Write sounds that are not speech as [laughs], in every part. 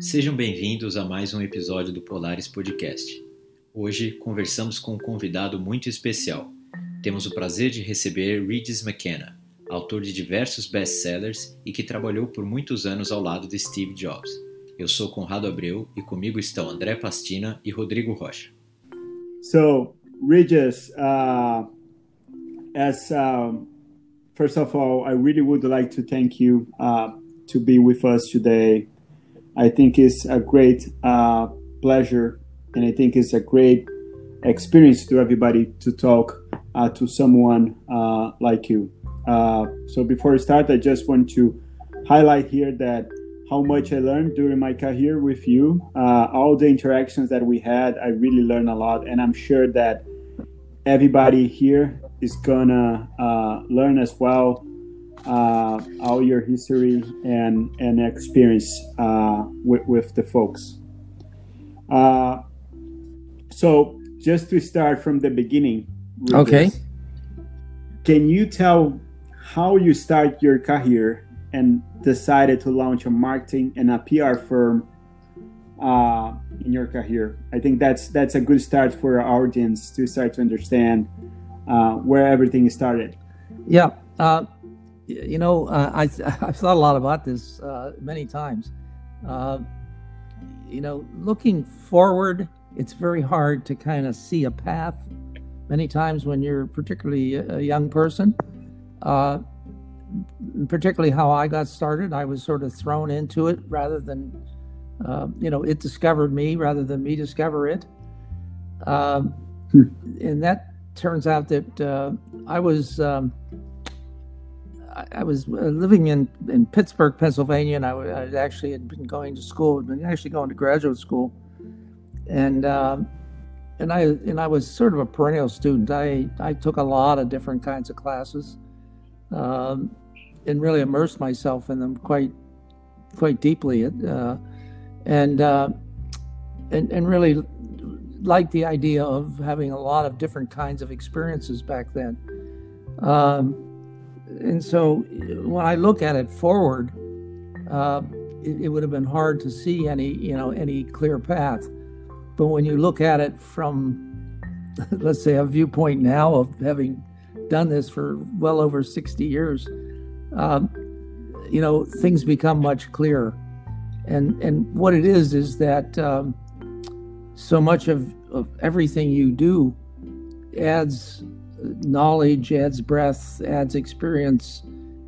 Sejam bem-vindos a mais um episódio do Polaris Podcast. Hoje conversamos com um convidado muito especial. Temos o prazer de receber Regis McKenna, autor de diversos best-sellers e que trabalhou por muitos anos ao lado de Steve Jobs. Eu sou Conrado Abreu e comigo estão André Pastina e Rodrigo Rocha. So, Regis, uh, as um, first of all, I really would like to thank you uh, to be with us today. I think it's a great uh, pleasure, and I think it's a great experience to everybody to talk uh, to someone uh, like you. Uh, so before I start, I just want to highlight here that how much I learned during my career with you, uh, all the interactions that we had, I really learned a lot, and I'm sure that everybody here is gonna uh, learn as well uh, all your history and and experience uh, with, with the folks. Uh, so just to start from the beginning. Okay. This, can you tell how you start your career and decided to launch a marketing and a PR firm uh, in your career? I think that's that's a good start for our audience to start to understand uh, where everything started. Yeah. Uh, you know, uh, I, [laughs] I've thought a lot about this uh, many times. Uh, you know, looking forward, it's very hard to kind of see a path many times when you're particularly a young person. Uh, particularly how I got started, I was sort of thrown into it rather than, uh, you know, it discovered me rather than me discover it. Um, hmm. And that turns out that uh, I was. Um, I was uh, living in, in Pittsburgh, Pennsylvania, and I, I actually had been going to school, had been actually going to graduate school, and um, and I and I was sort of a perennial student. I I took a lot of different kinds of classes, um, and really immersed myself in them quite quite deeply, uh, and uh, and and really liked the idea of having a lot of different kinds of experiences back then. Um, and so when I look at it forward, uh, it, it, would have been hard to see any, you know, any clear path. But when you look at it from, [laughs] let's say, a viewpoint now of having done this for well over 60 years, um, you know, things become much clearer. And and what it is is that um, so much of, of everything you do adds knowledge, adds breadth, adds experience,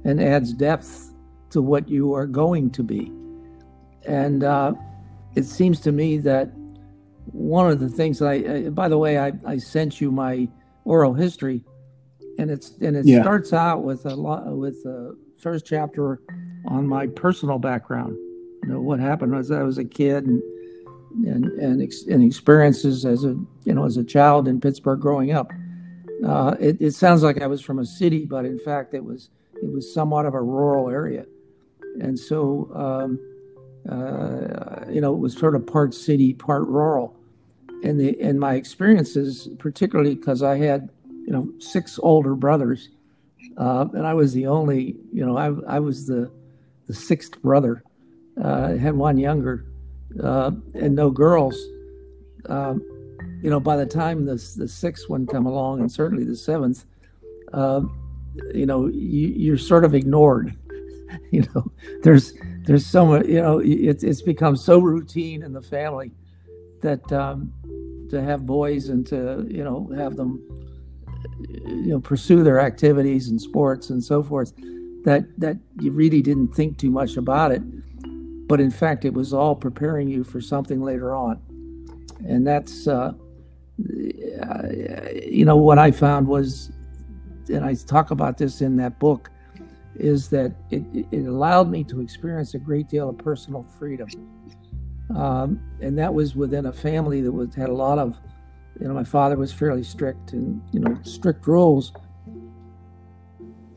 and adds depth to what you are going to be. And uh, it seems to me that one of the things that I, I by the way, I, I sent you my oral history, and it's and it yeah. starts out with a lot with the first chapter on my personal background. You know what happened was I was a kid and and and, ex, and experiences as a you know as a child in Pittsburgh growing up. Uh, it, it, sounds like I was from a city, but in fact, it was it was somewhat of a rural area, and so um, uh, you know it was sort of part city, part rural, and the and my experiences, particularly because I had you know six older brothers, uh, and I was the only you know I I was the the sixth brother, uh, had one younger, uh, and no girls. Um, you know, by the time the the sixth one come along, and certainly the seventh, uh, you know, you, are sort of ignored. [laughs] you know, there's there's so much. You know, it's it's become so routine in the family that um, to have boys and to you know have them you know pursue their activities and sports and so forth that that you really didn't think too much about it but in fact it was all preparing you for something later on and that's uh, you know, what I found was, and I talk about this in that book, is that it, it allowed me to experience a great deal of personal freedom. Um, and that was within a family that was had a lot of, you know, my father was fairly strict and, you know, strict rules.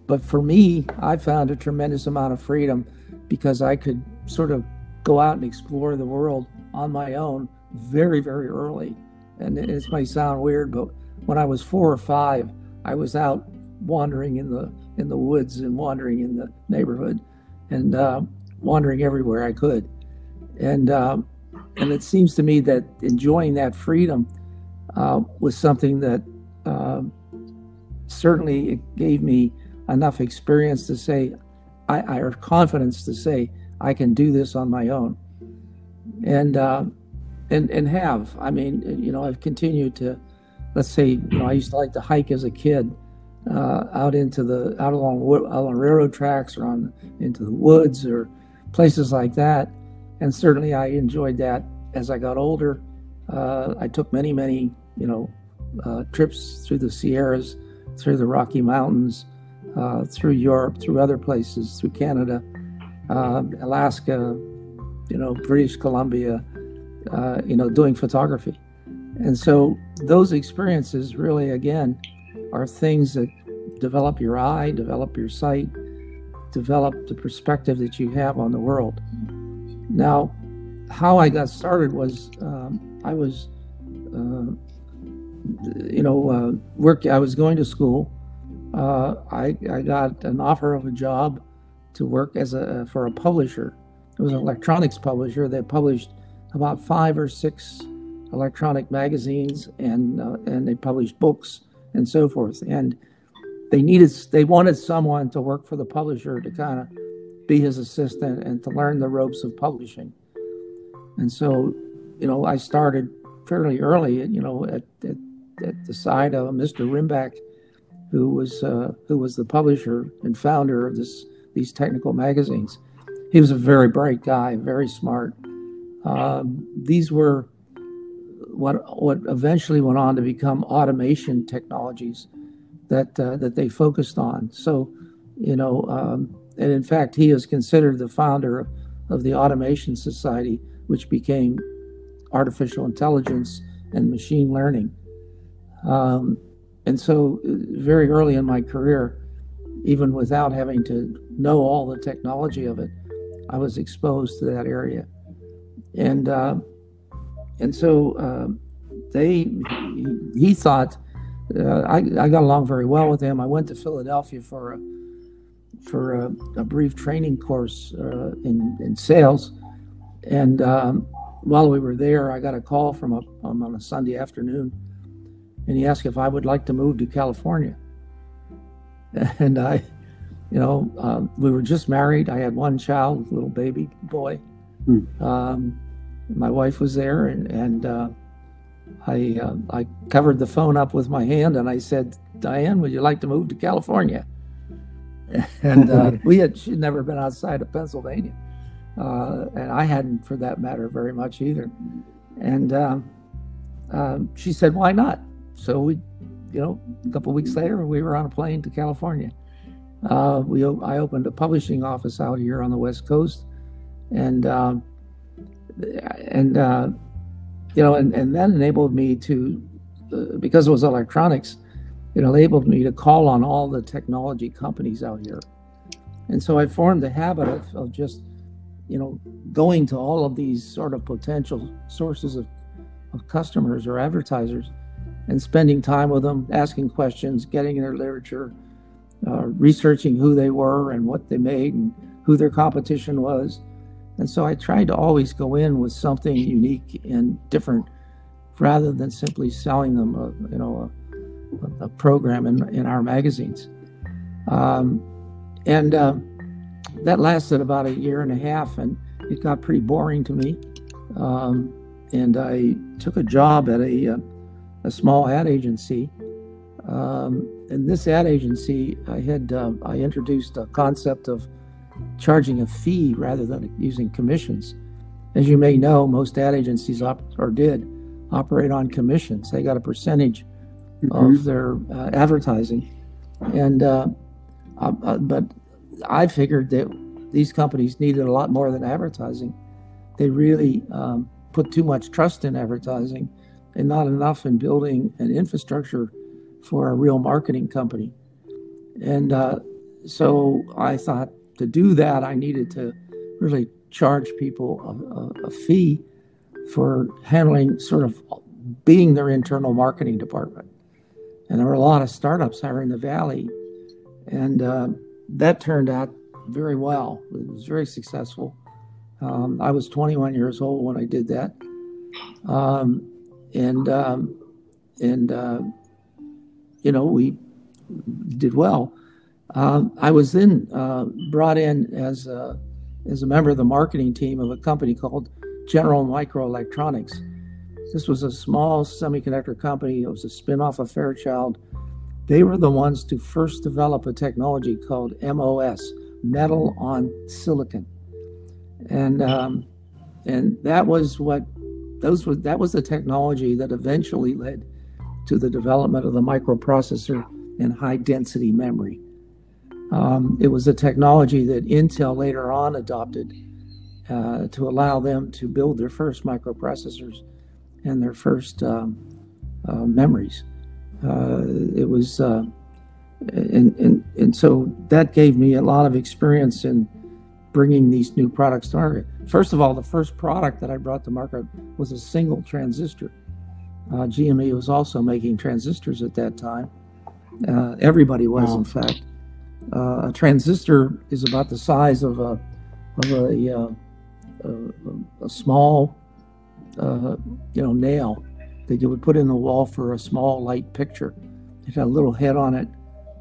But for me, I found a tremendous amount of freedom because I could sort of go out and explore the world on my own very, very early and it may sound weird, but when I was four or five, I was out wandering in the in the woods and wandering in the neighborhood, and uh, wandering everywhere I could. and uh, and it seems to me that enjoying that freedom uh, was something that uh, certainly it gave me enough experience to say, I, I or confidence to say I can do this on my own, and uh, and and have. I mean, you know, I've continued to, let's say, you know, I used to like to hike as a kid. Uh, out into the out along on railroad tracks or on into the woods or places like that, and certainly I enjoyed that as I got older. Uh, I took many many you know uh, trips through the Sierras, through the Rocky Mountains, uh, through Europe, through other places, through Canada, uh, Alaska, you know, British Columbia, uh, you know, doing photography. And so those experiences really, again, are things that develop your eye, develop your sight, develop the perspective that you have on the world. Now, how I got started was um, I was, uh, you know, uh, work. I was going to school. Uh, I, I got an offer of a job to work as a for a publisher. It was an electronics publisher that published about five or six electronic magazines, and uh, and they published books and so forth. And they needed they wanted someone to work for the publisher to kind of be his assistant and to learn the ropes of publishing. And so, you know, I started fairly early, you know, at, at, at the side of Mr. Rimbach, who was uh, who was the publisher and founder of this these technical magazines. He was a very bright guy, very smart. Um, these were what what eventually went on to become automation technologies that uh, that they focused on. So, you know, um, and in fact, he is considered the founder of, of the Automation Society, which became artificial intelligence and machine learning. Um, and so, very early in my career, even without having to know all the technology of it, I was exposed to that area. And uh, and so uh, they he thought uh, I, I got along very well with him. I went to Philadelphia for a for a, a brief training course uh, in in sales, and um, while we were there, I got a call from a um, on a Sunday afternoon, and he asked if I would like to move to California. [laughs] And I, you know, um, we were just married. I had one child, little baby boy. Um, my wife was there, and and uh, I uh, I covered the phone up with my hand and I said, Diane, would you like to move to California? [laughs] And uh, [laughs] we had she'd never been outside of Pennsylvania, uh, and I hadn't, for that matter, very much either. And um, um, she said, "Why not?" So we, you know, a couple weeks later, we were on a plane to California. Uh, we I opened a publishing office out here on the West Coast, and um, and uh, you know, and, and that enabled me to, uh, because it was electronics, it enabled me to call on all the technology companies out here. And so I formed the habit of, of just, you know, going to all of these sort of potential sources of, of customers or advertisers and spending time with them, asking questions, getting their literature, uh, researching who they were and what they made and who their competition was and so I tried to always go in with something unique and different rather than simply selling them a, you know, a, a program in, in our magazines. Um, and uh, that lasted about a year and a half, and it got pretty boring to me. Um, and I took a job at a, uh, a small ad agency. Um, in this ad agency, I had uh, I introduced a concept of charging a fee rather than using commissions. As you may know, most ad agencies op- or did operate on commissions. They got a percentage mm-hmm. of their uh, advertising, and uh, uh, uh, but I figured that these companies needed a lot more than advertising. They really um, put too much trust in advertising and not enough in building an infrastructure for a real marketing company. And uh, so I thought to do that, I needed to really charge people a, a, a fee for handling sort of being their internal marketing department. And there were a lot of startups here in the valley, and uh, that turned out very well. It was very successful. Um, I was 21 years old when I did that, um, and um, and uh, you know we did well. Um, I was then uh, brought in as a, as a member of the marketing team of a company called General Microelectronics. This was a small semiconductor company. It was a spinoff of Fairchild. They were the ones to first develop a technology called MOS, metal on silicon, and um, and that was what those were. That was the technology that eventually led to the development of the microprocessor and high density memory. Um, it was a technology that Intel later on adopted uh, to allow them to build their first microprocessors and their first um, uh, memories. Uh, it was, uh, and, and, and so that gave me a lot of experience in bringing these new products to market. First of all, the first product that I brought to market was a single transistor. Uh, GME was also making transistors at that time. Uh, everybody was, wow. in fact. Uh, a transistor is about the size of a of a, uh, a, a, small uh, you know nail that you would put in the wall for a small light picture. It had a little head on it,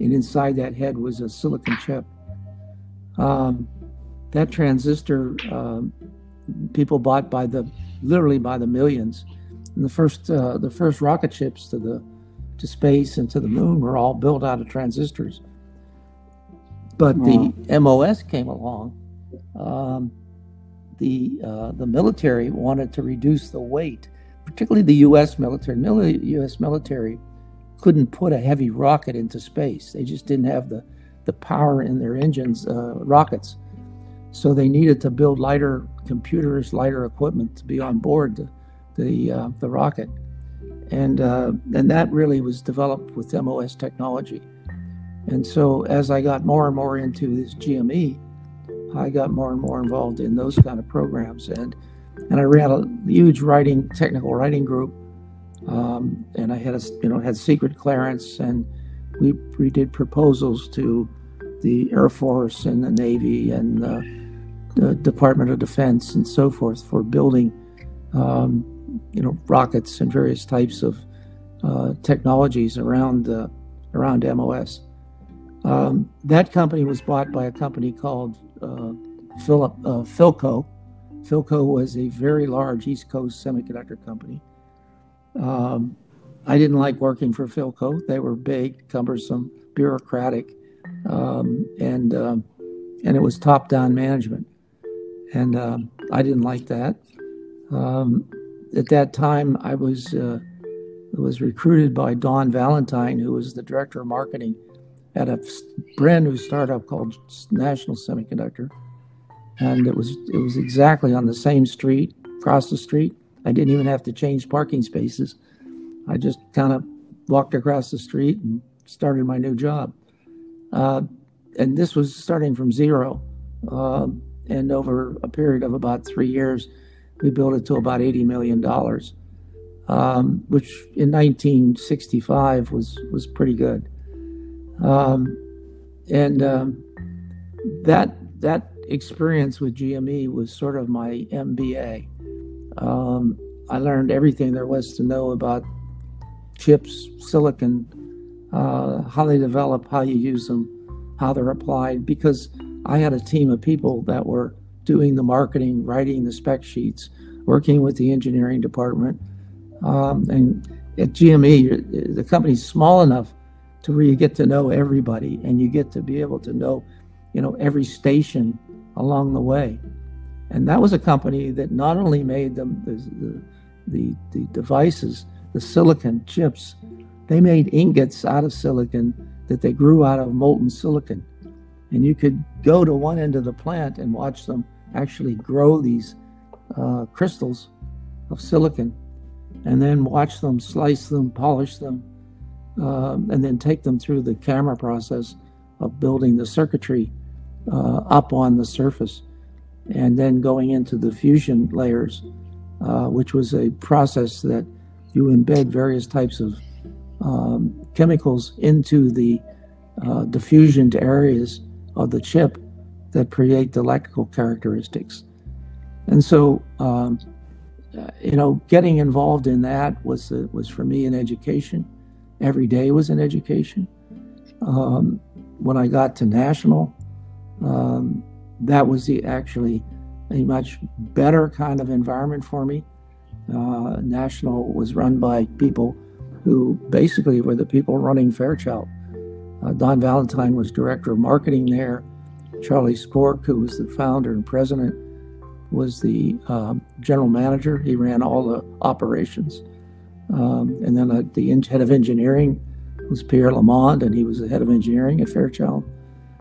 and inside that head was a silicon chip. Um, that transistor um, people bought by the literally by the millions. And the first uh, the first rocket ships to the to space and to the moon were all built out of transistors. But the MOS came along. Um, the uh, the military wanted to reduce the weight, particularly the U.S. military. Mil- U.S. military couldn't put a heavy rocket into space. They just didn't have the the power in their engines, uh, rockets. So they needed to build lighter computers, lighter equipment to be on board the the, uh, the rocket, and uh, and that really was developed with MOS technology. And so as I got more and more into this GME, I got more and more involved in those kind of programs. And and I ran a huge writing technical writing group. Um, and I had a you know had secret clearance, and we we did proposals to the Air Force and the Navy and the Department of Defense and so forth for building um, you know rockets and various types of uh, technologies around around MOS. Um, that company was bought by a company called uh, Philip, uh, Philco. Philco was a very large East Coast semiconductor company. Um, I didn't like working for Philco. They were big, cumbersome, bureaucratic, um, and um, and it was top-down management, and um, I didn't like that. Um, at that time, I was uh, was recruited by Don Valentine, who was the director of marketing at a brand new startup called National Semiconductor, and it was it was exactly on the same street, across the street. I didn't even have to change parking spaces. I just kind of walked across the street and started my new job. Uh, and this was starting from zero. Uh, and over a period of about three years, we built it to about $80 million, um, which in 1965 was, was pretty good. Um, and um, that that experience with GME was sort of my MBA. Um, I learned everything there was to know about chips, silicon, uh, how they develop, how you use them, how they're applied. Because I had a team of people that were doing the marketing, writing the spec sheets, working with the engineering department. Um, and at GME, the company's small enough to where you get to know everybody and you get to be able to know, you know, every station along the way. And that was a company that not only made the, the, the, the devices, the silicon chips, they made ingots out of silicon that they grew out of molten silicon. And you could go to one end of the plant and watch them actually grow these uh, crystals of silicon and then watch them slice them, polish them, um, and then take them through the camera process of building the circuitry uh, up on the surface and then going into the fusion layers, uh, which was a process that you embed various types of um, chemicals into the uh, diffusioned areas of the chip that create the electrical characteristics. And so, um, you know, getting involved in that was uh, was for me an education. Every day was an education. Um, when I got to national, um, that was the, actually a much better kind of environment for me. Uh, national was run by people who basically were the people running Fairchild. Uh, Don Valentine was director of marketing there. Charlie Sporck, who was the founder and president, was the um, general manager. He ran all the operations. Um, and then uh, the head of engineering was Pierre Lamond, and he was the head of engineering at Fairchild.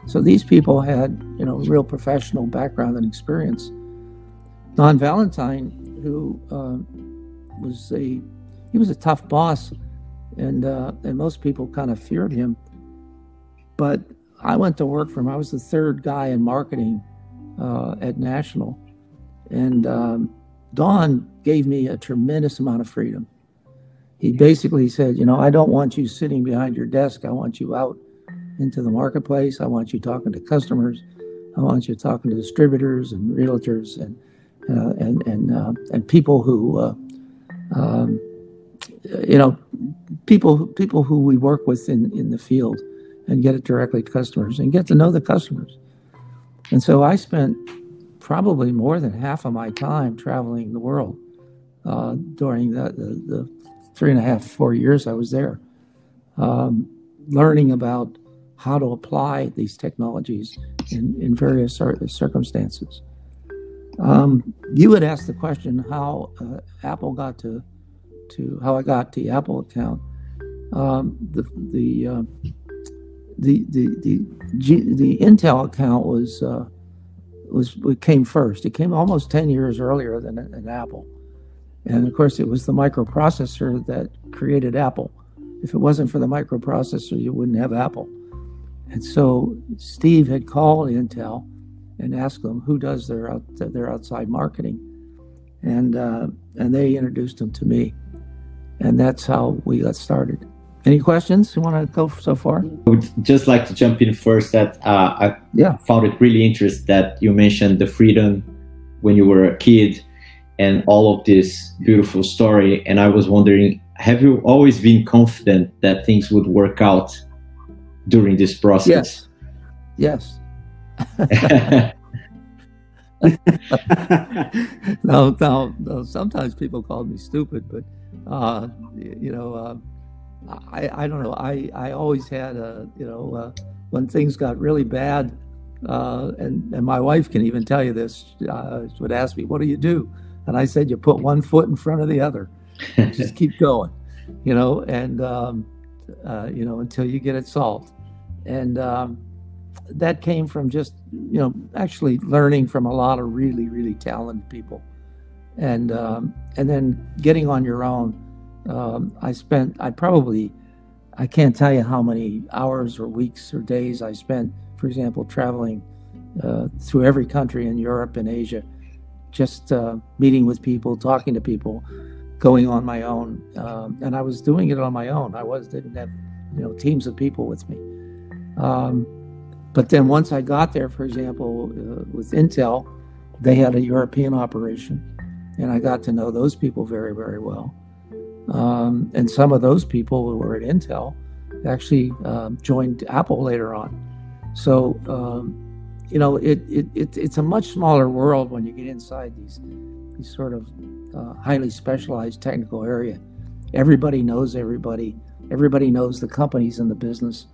So these people had, you know, real professional background and experience. Don Valentine, who uh, was a he was a tough boss, and uh, and most people kind of feared him. But I went to work for him. I was the third guy in marketing uh, at National, and um, Don gave me a tremendous amount of freedom. He basically said, you know, I don't want you sitting behind your desk. I want you out into the marketplace. I want you talking to customers. I want you talking to distributors and realtors and uh, and and uh, and people who, uh, um, you know, people people who we work with in in the field, and get it directly to customers and get to know the customers. And so I spent probably more than half of my time traveling the world uh, during the, the, the, three and a half, four years I was there, um, learning about how to apply these technologies in, in various circumstances. Um, you had asked the question how uh, Apple got to, to how I got the Apple account. Um, the the, uh, the the the the Intel account was uh, was came first. It came almost 10 years earlier than, than Apple. And of course, it was the microprocessor that created Apple. If it wasn't for the microprocessor, you wouldn't have Apple. And so Steve had called Intel and asked them who does their out, their outside marketing, and uh, and they introduced them to me, and that's how we got started. Any questions you want to go so far? I would just like to jump in first that uh, I yeah. found it really interesting that you mentioned the freedom when you were a kid and all of this beautiful story. And I was wondering, have you always been confident that things would work out during this process? Yes. Yes. no, no, no. Sometimes people call me stupid, but uh, you know, uh, I, I don't know. I, I always had a, you know, uh, when things got really bad, uh, and, and my wife can even tell you this, uh, would ask me, what do you do? And I said, you put one foot in front of the other, [laughs] just keep going, you know, and, um, uh, you know, until you get it solved. And um, that came from just, you know, actually learning from a lot of really, really talented people. And, um, and then getting on your own um, I spent, I probably, I can't tell you how many hours or weeks or days I spent, for example, traveling uh, through every country in Europe and Asia, just uh, meeting with people, talking to people, going on my own. Um, and I was doing it on my own. I was didn't have, you know, teams of people with me. Um, but then once I got there, for example, uh, with Intel, they had a European operation, and I got to know those people very, very well. Um, and some of those people who were at Intel actually um, joined Apple later on. So, um, you know, it, it, it, it's a much smaller world when you get inside these, these sort of uh, highly specialized technical area. Everybody knows everybody. Everybody knows the companies in the business,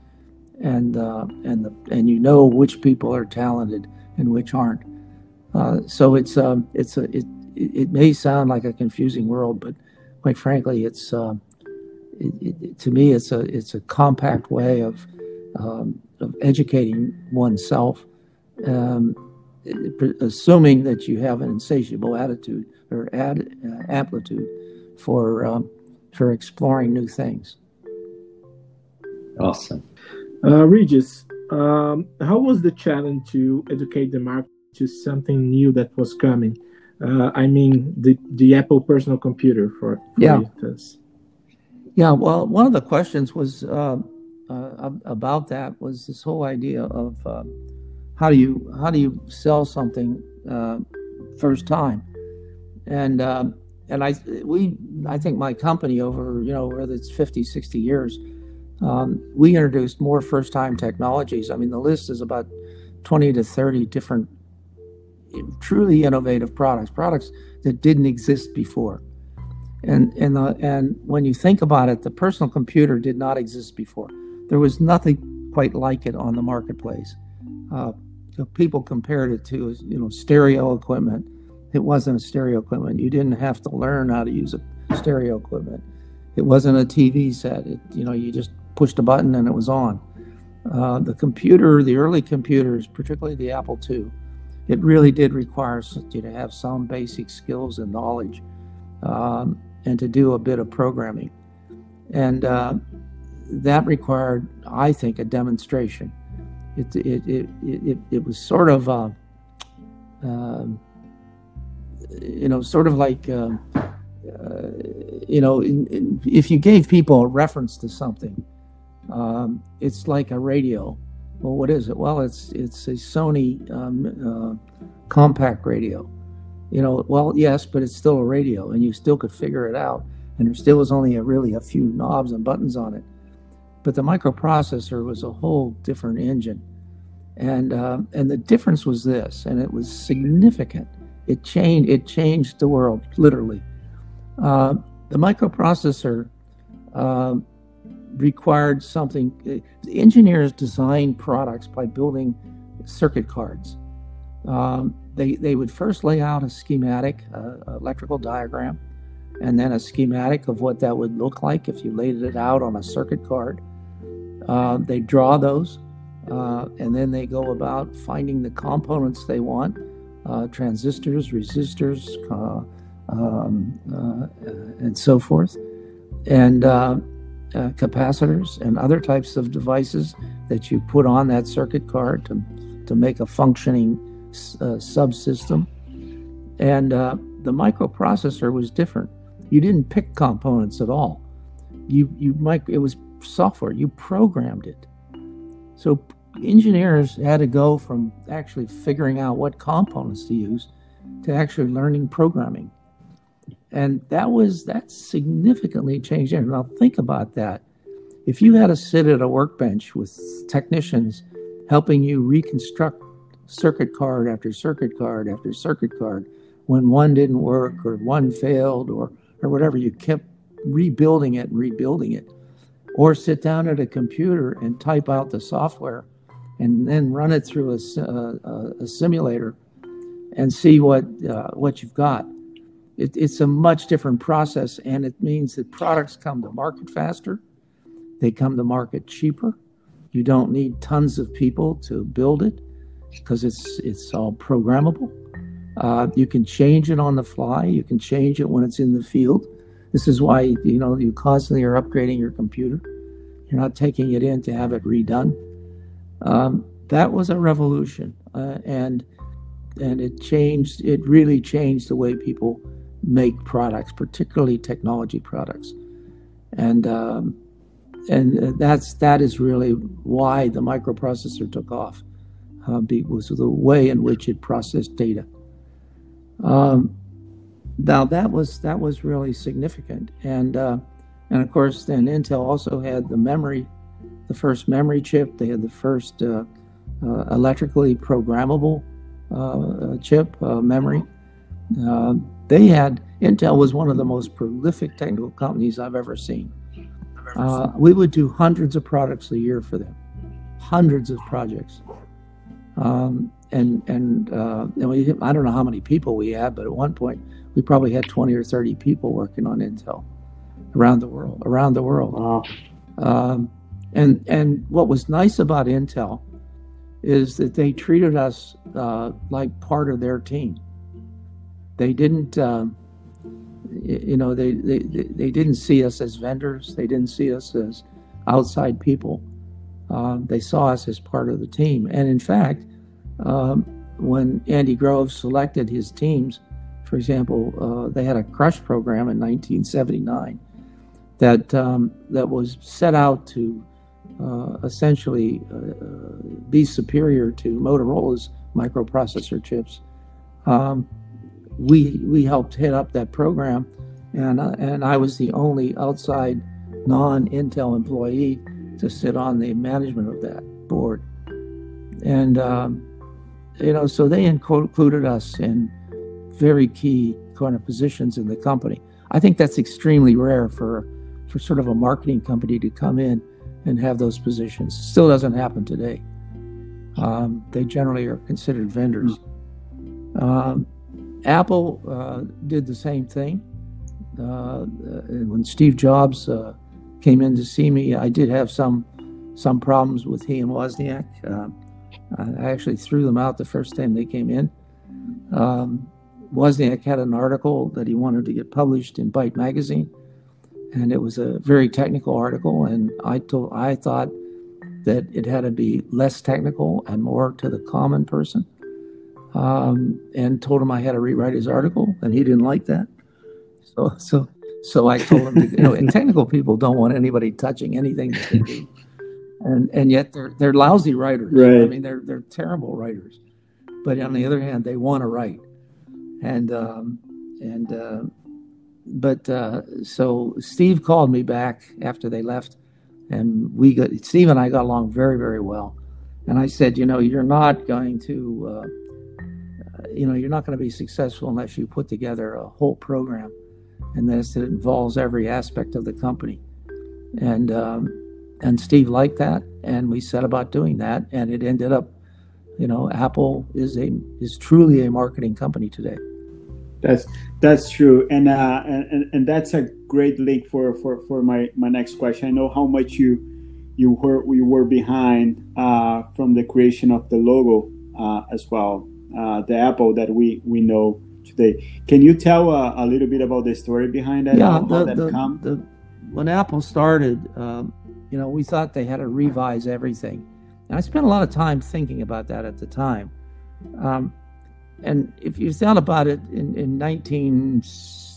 and uh, and the and you know which people are talented and which aren't. Uh, so it's um, it's a it, it may sound like a confusing world, but quite frankly, it's uh, it, it, to me it's a it's a compact way of um, of educating oneself, um, assuming that you have an insatiable attitude or ad, uh, amplitude for um, for exploring new things. Awesome, uh, Regis. Um, how was the challenge to educate the market to something new that was coming? Uh, I mean the the Apple personal computer for, for yeah. Instance. Yeah, well, one of the questions was uh, uh, about that was this whole idea of uh, how do you how do you sell something uh, first time. And um, and I we I think my company over you know whether it's 50, 60 years, um, we introduced more first time technologies. I mean the list is about 20 to 30 different truly innovative products, products that didn't exist before. And and the, and when you think about it, the personal computer did not exist before. There was nothing quite like it on the marketplace. Uh, people compared it to you know stereo equipment. It wasn't a stereo equipment. You didn't have to learn how to use a stereo equipment. It wasn't a TV set. It, you know you just pushed a button and it was on. Uh, the computer, the early computers, particularly the Apple II, it really did require you to have some basic skills and knowledge. Um, and to do a bit of programming. And uh, that required, I think, a demonstration. It, it, it, it, it was sort of, uh, uh, you know, sort of like, um, uh, you know, in, in, if you gave people a reference to something, um, it's like a radio. Well, what is it? Well, it's it's a Sony um, uh, compact radio you know, well, yes, but it's still a radio, and you still could figure it out, and there still was only a, really a few knobs and buttons on it. But the microprocessor was a whole different engine, and uh, and the difference was this, and it was significant. It changed it changed the world literally. Uh, the microprocessor uh, required something. Uh, engineers design products by building circuit cards. Um, they, they would first lay out a schematic, uh, electrical diagram, and then a schematic of what that would look like if you laid it out on a circuit card. Uh, they draw those, uh, and then they go about finding the components they want uh, transistors, resistors, uh, um, and so forth, and capacitors and other types of devices that you put on that circuit card to, to make a functioning subsystem. And the microprocessor was different. You didn't pick components at all. You you might it was software. You programmed it. So engineers had to go from actually figuring out what components to use to actually learning programming. And that was that significantly changed. Now think about that. If you had to sit at a workbench with technicians helping you reconstruct circuit card after circuit card after circuit card. When one didn't work or one failed or, or whatever, you kept rebuilding it and rebuilding it. Or sit down at a computer and type out the software and then run it through a, a, a simulator and see what, uh, what you've got. It, it's a much different process, and it means that products come to market faster, they come to market cheaper. You don't need tons of people to build it because it's it's all programmable. Uh, you can change it on the fly. You can change it when it's in the field. This is why you know you constantly are upgrading your computer. You're not taking it in to have it redone. Um, that was a revolution, uh, and and it changed. It really changed the way people make products, particularly technology products, and um, and that's that is really why the microprocessor took off uh, was the way in which it processed data. Um, now that was that was really significant, and uh, and of course then Intel also had the memory, the first memory chip. They had the first uh, uh electrically programmable uh, chip uh, memory. they had Intel was one of the most prolific technical companies I've ever seen. we would do hundreds of products a year for them, hundreds of projects. Um, and and, uh, and we, I don't know how many people we had, but at one point we probably had 20 or 30 people working on Intel around the world. Around the world. Wow. Um, and and what was nice about Intel is that they treated us uh, like part of their team. They didn't, uh, you know, they, they they didn't see us as vendors. They didn't see us as outside people. Um, they saw us as part of the team. And in fact, um, when Andy Grove selected his teams, for example, uh, they had a crush program in 1979 that um, that was set out to uh, essentially uh, be superior to Motorola's microprocessor chips. Um, we we helped head up that program, and uh, and I was the only outside non-Intel employee to sit on the management of that board, and um, you know so they included us in very key kind of positions in the company. I think that's extremely rare for for sort of a marketing company to come in and have those positions. Still doesn't happen today. Um, they generally are considered vendors. Um, Apple uh, did the same thing. Uh, when Steve Jobs uh, came in to see me, I did have some some problems with he and Wozniak. Uh, I actually threw them out the first time they came in. Um, Wozniak had an article that he wanted to get published in Byte magazine, and it was a very technical article. And I told I thought that it had to be less technical and more to the common person um, and told him I had to rewrite his article, and he didn't like that. So, so, so I told him, to, you know, and technical people don't want anybody touching anything that they do, and and yet they're they're lousy writers. Right. I mean, they're they're terrible writers, but on the other hand, they want to write, and um, and uh, but uh, so Steve called me back after they left, and we got Steve and I got along very very well, and I said, you know, you're not going to. Uh, you know, you're not going to be successful unless you put together a whole program, and this it involves every aspect of the company. And um, and Steve liked that, and we set about doing that, and it ended up, you know, Apple is a is truly a marketing company today. That's that's true, and uh, and and that's a great link for for for my my next question. I know how much you you were you were behind uh, from the creation of the logo uh, as well uh, the Apple that we we know today. Can you tell uh, a little bit about the story behind that? Yeah, the, that the, come? the, when Apple started, um, you know, we thought they had to revise everything, and I spent a lot of time thinking about that at the time. Um, and if you thought about it, in in 19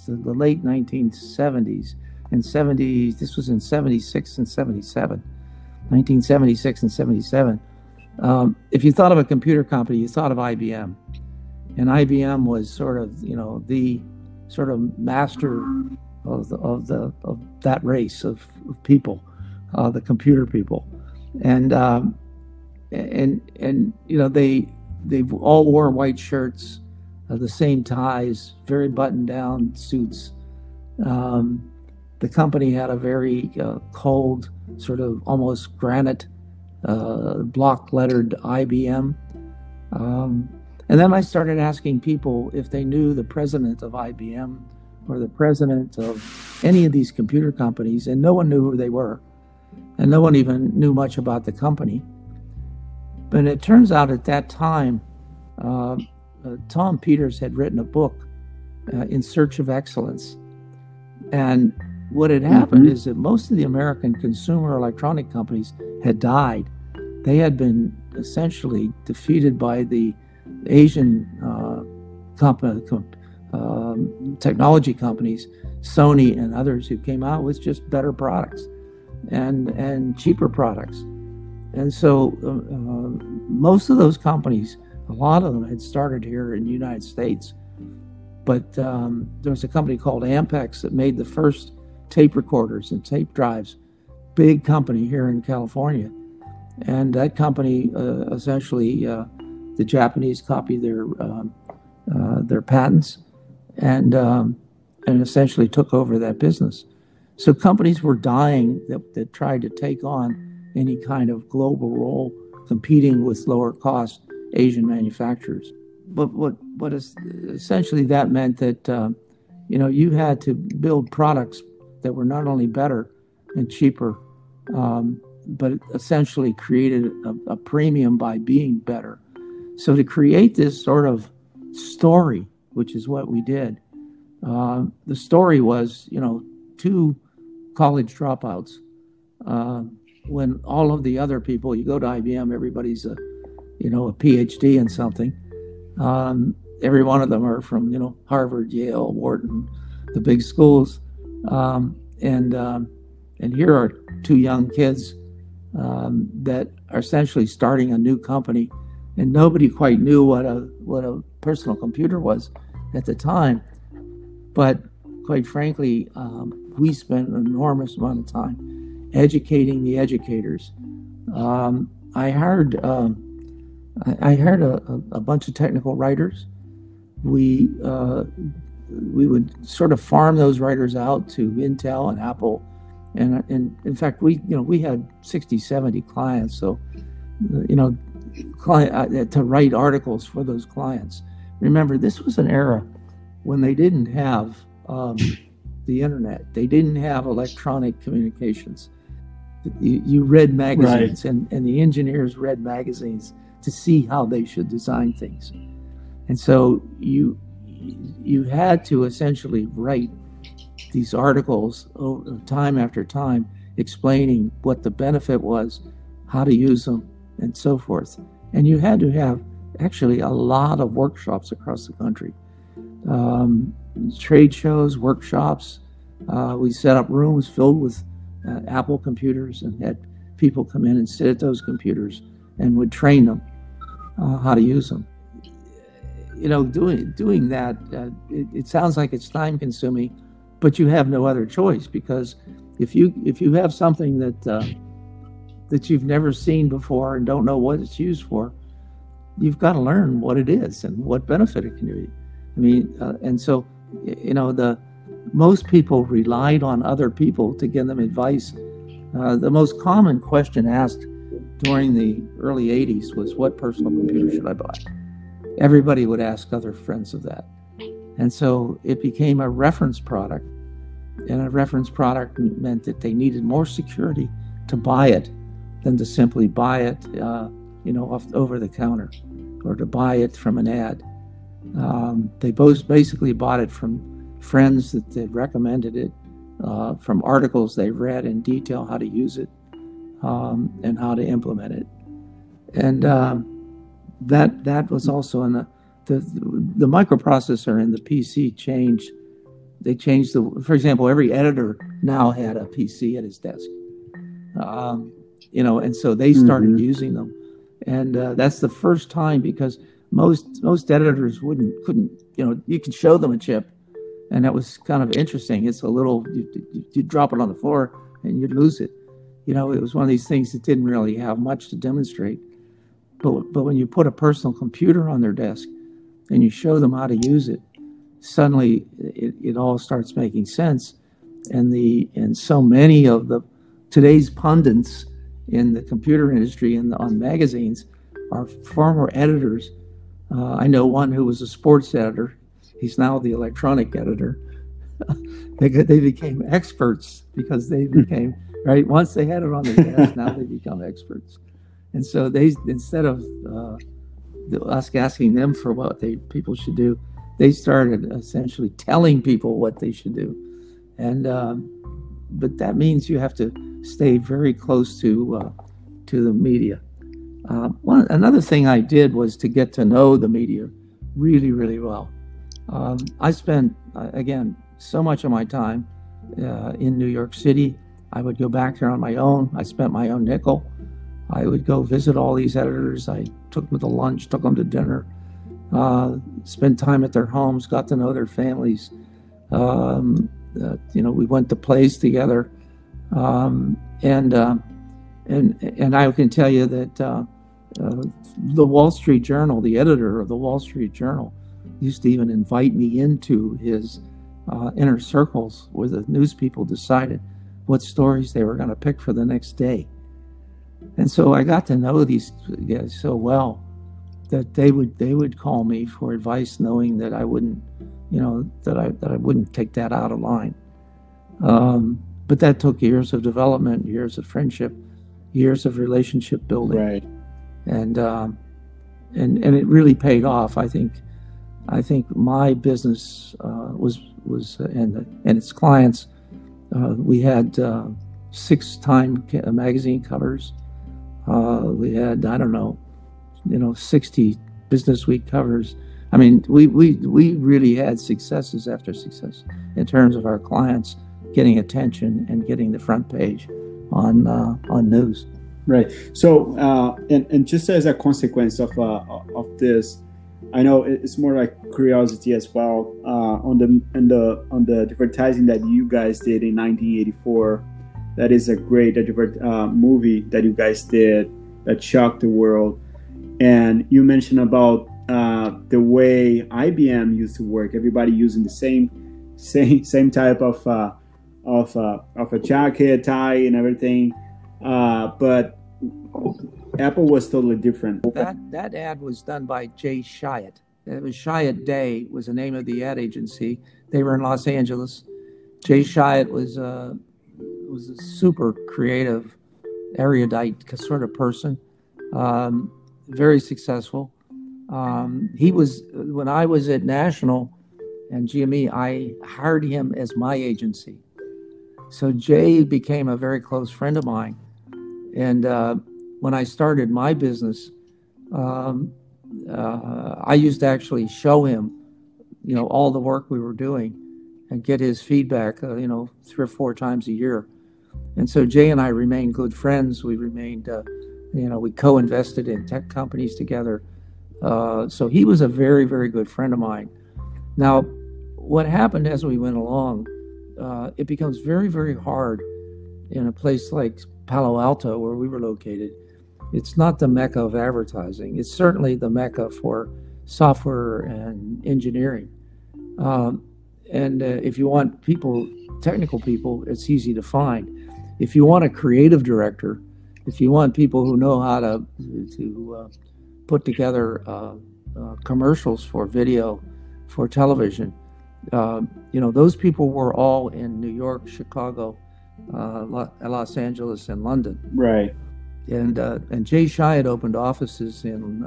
the late 1970s and 70s, this was in 76 and 77, 1976 and 77 um, if you thought of a computer company, you thought of IBM, and IBM was sort of you know the sort of master of the of the of that race of, of people, uh, the computer people, and um, and and you know they they all wore white shirts, uh, the same ties, very buttoned down suits. Um, the company had a very uh, cold, sort of almost granite uh, block lettered IBM. Um, and then I started asking people if they knew the president of IBM or the president of any of these computer companies, and no one knew who they were. And no one even knew much about the company. But it turns out at that time, uh, uh, Tom Peters had written a book, uh, In Search of Excellence. And what had happened mm-hmm. is that most of the American consumer electronic companies had died. They had been essentially defeated by the Asian uh, comp- um, technology companies, Sony and others, who came out with just better products and and cheaper products. And so uh, most of those companies, a lot of them had started here in the United States. But um, there was a company called Ampex that made the first tape recorders and tape drives, big company here in California. And that company uh, essentially, uh, the Japanese copied their um, uh, their patents and um, and essentially took over that business. So companies were dying that, that tried to take on any kind of global role, competing with lower cost Asian manufacturers. But what what is essentially that meant that uh, you know you had to build products that were not only better and cheaper, um, but essentially created a, a, premium by being better. So to create this sort of story, which is what we did, uh, the story was, you know, two college dropouts. Uh, when all of the other people, you go to IBM, everybody's a, you know, a PhD in something. Um, every one of them are from, you know, Harvard, Yale, Wharton, the big schools. Um, and um, and here are two young kids um, that are essentially starting a new company, and nobody quite knew what a what a personal computer was at the time. But quite frankly, um, we spent an enormous amount of time educating the educators. Um, I hired um, I, I hired a, a, bunch of technical writers. We uh, we would sort of farm those writers out to Intel and Apple, and and in fact we you know we had 60, 70 clients. So you know, client uh, to write articles for those clients. Remember, this was an era when they didn't have um, the internet. They didn't have electronic communications. You, you read magazines, right. and, and the engineers read magazines to see how they should design things. And so you you had to essentially write these articles time after time explaining what the benefit was, how to use them, and so forth. And you had to have actually a lot of workshops across the country um, trade shows, workshops. Uh, we set up rooms filled with uh, Apple computers and had people come in and sit at those computers and would train them uh, how to use them. You know, doing doing that, uh, it, it, sounds like it's time consuming, but you have no other choice because if you if you have something that uh, that you've never seen before and don't know what it's used for, you've got to learn what it is and what benefit it can be. I mean, uh, and so, you know, the most people relied on other people to give them advice. Uh, the most common question asked during the early 80s was, What personal computer should I buy? Everybody would ask other friends of that. And so it became a reference product. And a reference product meant that they needed more security to buy it than to simply buy it, uh, you know, off, over the counter or to buy it from an ad. Um, they both basically bought it from friends that had recommended it, uh, from articles they read in detail how to use it um, and how to implement it. And um, that that was also in the, the the microprocessor in the PC changed. They changed the, for example, every editor now had a PC at his desk. Um, you know, and so they started mm-hmm. using them, and uh, that's the first time because most most editors wouldn't couldn't you know you could show them a chip and that was kind of interesting. It's a little you, you drop it on the floor and you'd lose it. You know it was one of these things that didn't really have much to demonstrate. But but when you put a personal computer on their desk and you show them how to use it suddenly it, it all starts making sense. And the and so many of the today's pundits in the computer industry and on magazines are former editors. Uh, I know one who was a sports editor. He's now the electronic editor. [laughs] they they became experts because they hmm. became right once they had it on their desk. [laughs] now they become experts, and so they instead of uh, us asking them for what they people should do, they started essentially telling people what they should do, and um, but that means you have to stay very close to uh, to the media. Uh, one another thing I did was to get to know the media really, really well. Um, I spent uh, again so much of my time uh, in New York City. I would go back there on my own. I spent my own nickel. I would go visit all these editors. I took them to lunch, took them to dinner, uh, spent time at their homes, got to know their families. Um, uh, you know, we went to plays together, um, and uh, and and I can tell you that uh, uh, the Wall Street Journal, the editor of the Wall Street Journal, used to even invite me into his uh, inner circles where the news people decided what stories they were going to pick for the next day. And so I got to know these guys so well that they would they would call me for advice, knowing that I wouldn't, you know, that I that I wouldn't take that out of line. Um, but that took years of development, years of friendship, years of relationship building. Right and um, and and it really paid off. I think I think my business uh, was was uh, and and its clients. Uh, we had uh, six time magazine covers. Uh, we had I don't know, you know, sixty Business Week covers. I mean, we, we, we really had successes after success in terms of our clients getting attention and getting the front page on uh, on news. Right. So, uh, and, and just as a consequence of, uh, of this, I know it's more like curiosity as well uh, on the on the on the advertising that you guys did in 1984. That is a great advert, uh, movie that you guys did that shocked the world. And you mentioned about uh, the way IBM used to work. Everybody using the same same [laughs] same type of uh, of uh, of a jacket, tie, and everything. Uh, but Apple was totally different. That that ad was done by Jay Chiat. It was Chiat Day was the name of the ad agency. They were in Los Angeles. Jay Chiat was uh, was a super creative, erudite sort of person. Um, very successful. Um, he was when I was at National and GME. I hired him as my agency. So Jay became a very close friend of mine, and uh, when I started my business, um, uh, I used to actually show him, you know, all the work we were doing, and get his feedback, uh, you know, three or four times a year. And so Jay and I remained good friends. We remained, uh, you know, we co-invested in tech companies together. Uh, so he was a very, very good friend of mine. Now, what happened as we went along, uh, it becomes very, very hard in a place like Palo Alto, where we were located. It's not the mecca of advertising. It's certainly the mecca for software and engineering. Um, and uh, if you want people, technical people, it's easy to find. If you want a creative director, if you want people who know how to to uh, put together uh, uh commercials for video, for television, uh, you know those people were all in New York, Chicago, uh, Los Angeles, and London. Right. And and Jay Chiat opened offices in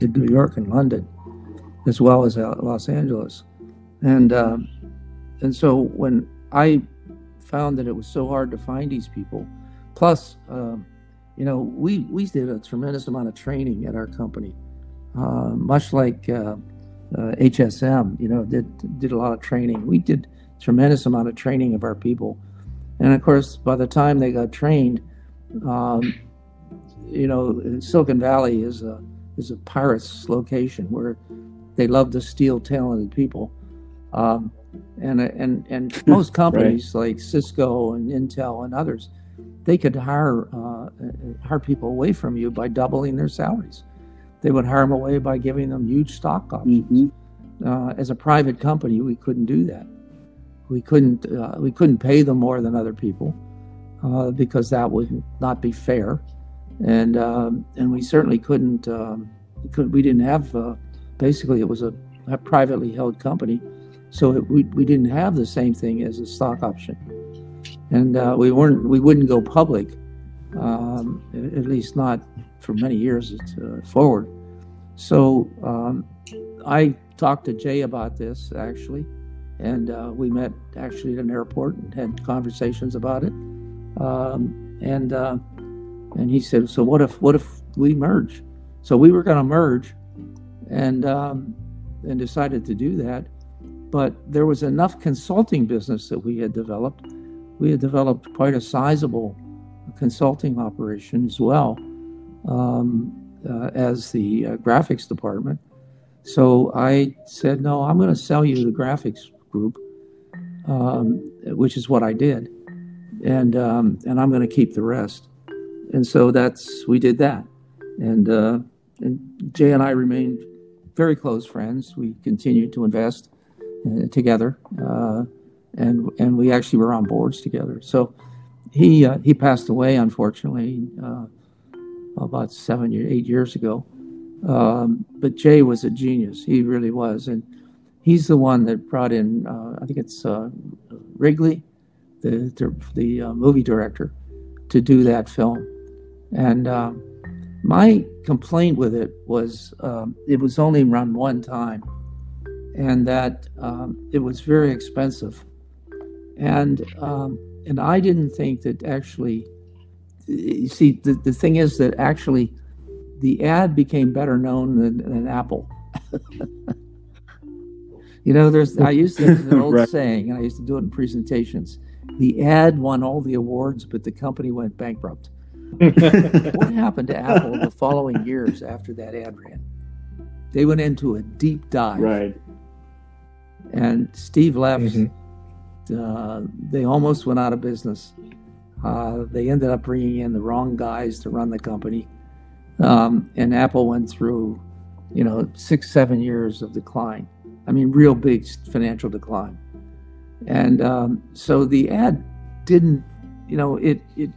in New York and London, as well as Los Angeles, and and so when I found that it was so hard to find these people. Plus, um, you know, we, we did a tremendous amount of training at our company, uh, much like uh, uh, HSM, you know, did, did a lot of training. We did tremendous amount of training of our people. And of course, by the time they got trained, um, you know, Silicon Valley is a, is a pirate's location where they love to steal talented people. Um, and and and [laughs] most companies right. like Cisco and Intel and others, they could hire uh, hire people away from you by doubling their salaries. They would hire them away by giving them huge stock options. Mm-hmm. Uh, as a private company, we couldn't do that. We couldn't uh, we couldn't pay them more than other people uh, because that would not be fair, and um, and we certainly couldn't. Um, could, we didn't have uh, basically it was a, a privately held company so it, we, we didn't have the same thing as a stock option. And uh, we weren't we wouldn't go public, um, at least not for many years uh, forward. So um, I talked to Jay about this actually, and uh, we met actually at an airport and had conversations about it. Um, and uh, and he said, "So what if what if we merge?" So we were going to merge, and um, and decided to do that but there was enough consulting business that we had developed. We had developed quite a sizable consulting operation as well um, uh, as the uh, graphics department. So I said, no, I'm going to sell you the graphics group, um, which is what I did, and um, and I'm going to keep the rest. And so that's we did that, and uh, and Jay and I remained very close friends. We continued to invest uh, together, uh, and and we actually were on boards together. So he uh, he passed away unfortunately about seven or eight years ago. Um, but Jay was a genius. He really was, and he's the one that brought in. I think it's Ridley, the the, the movie director, to do that film, and. Um, my complaint with it was um, it was only run one time and that um, it was very expensive. And um, and I didn't think that actually, you see, the, the thing is that actually the ad became better known than, than Apple. [laughs] you know, there's I used to an old [laughs] right. saying, and I used to do it in presentations. The ad won all the awards, but the company went bankrupt. What happened to Apple the following years after that ad ran? they went into a deep dive. Right. And Steve left. Mm-hmm. Uh, they almost went out of business. Uh, they ended up bringing in the wrong guys to run the company. Um, and Apple went through, you know, six, seven years of decline. I mean, real big financial decline. And um, so the ad didn't, you know, it, it,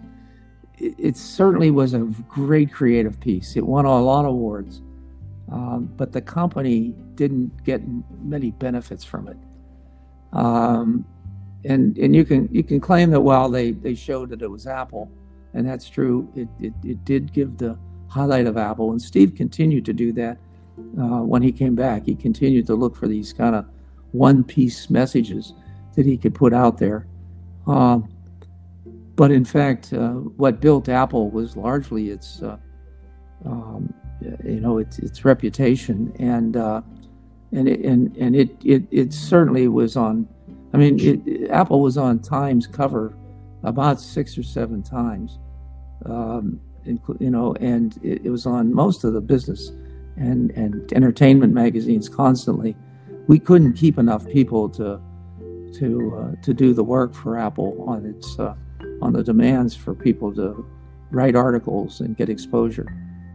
it certainly was a great creative piece. It won a lot of awards, um, but the company didn't get many benefits from it. Um, and and you can you can claim that well they they showed that it was Apple, and that's true. It it, it did give the highlight of Apple, and Steve continued to do that uh, when he came back. He continued to look for these kind of one piece messages that he could put out there. Uh, but in fact, uh, what built Apple was largely its uh, um, you know its its reputation and uh, and it, and and it, it it certainly was on I mean, it, Apple was on Time's cover about six or seven times, um, you know, and it, it, was on most of the business and, and entertainment magazines constantly. We couldn't keep enough people to to uh, to do the work for Apple on its uh, on the demands for people to write articles and get exposure.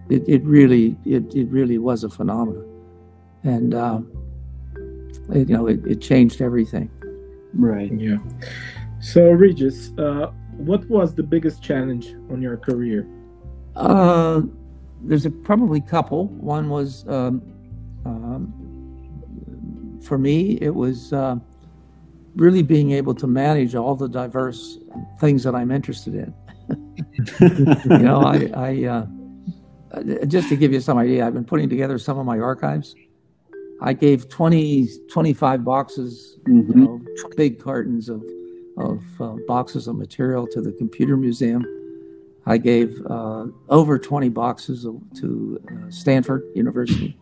It, it really it, it really was a phenomenon, and uh, it, you know it, it changed everything. Right. Yeah. So, Regis, uh, what was the biggest challenge on your career? Uh, there's a probably couple. One was um, um, for me, it was uh, really being able to manage all the diverse things that I'm interested in. you know, I, I uh, just to give you some idea, I've been putting together some of my archives I gave 20, 25 boxes, mm-hmm. you know, big cartons of, of uh, boxes of material to the computer museum. I gave uh, over 20 boxes to uh, Stanford University.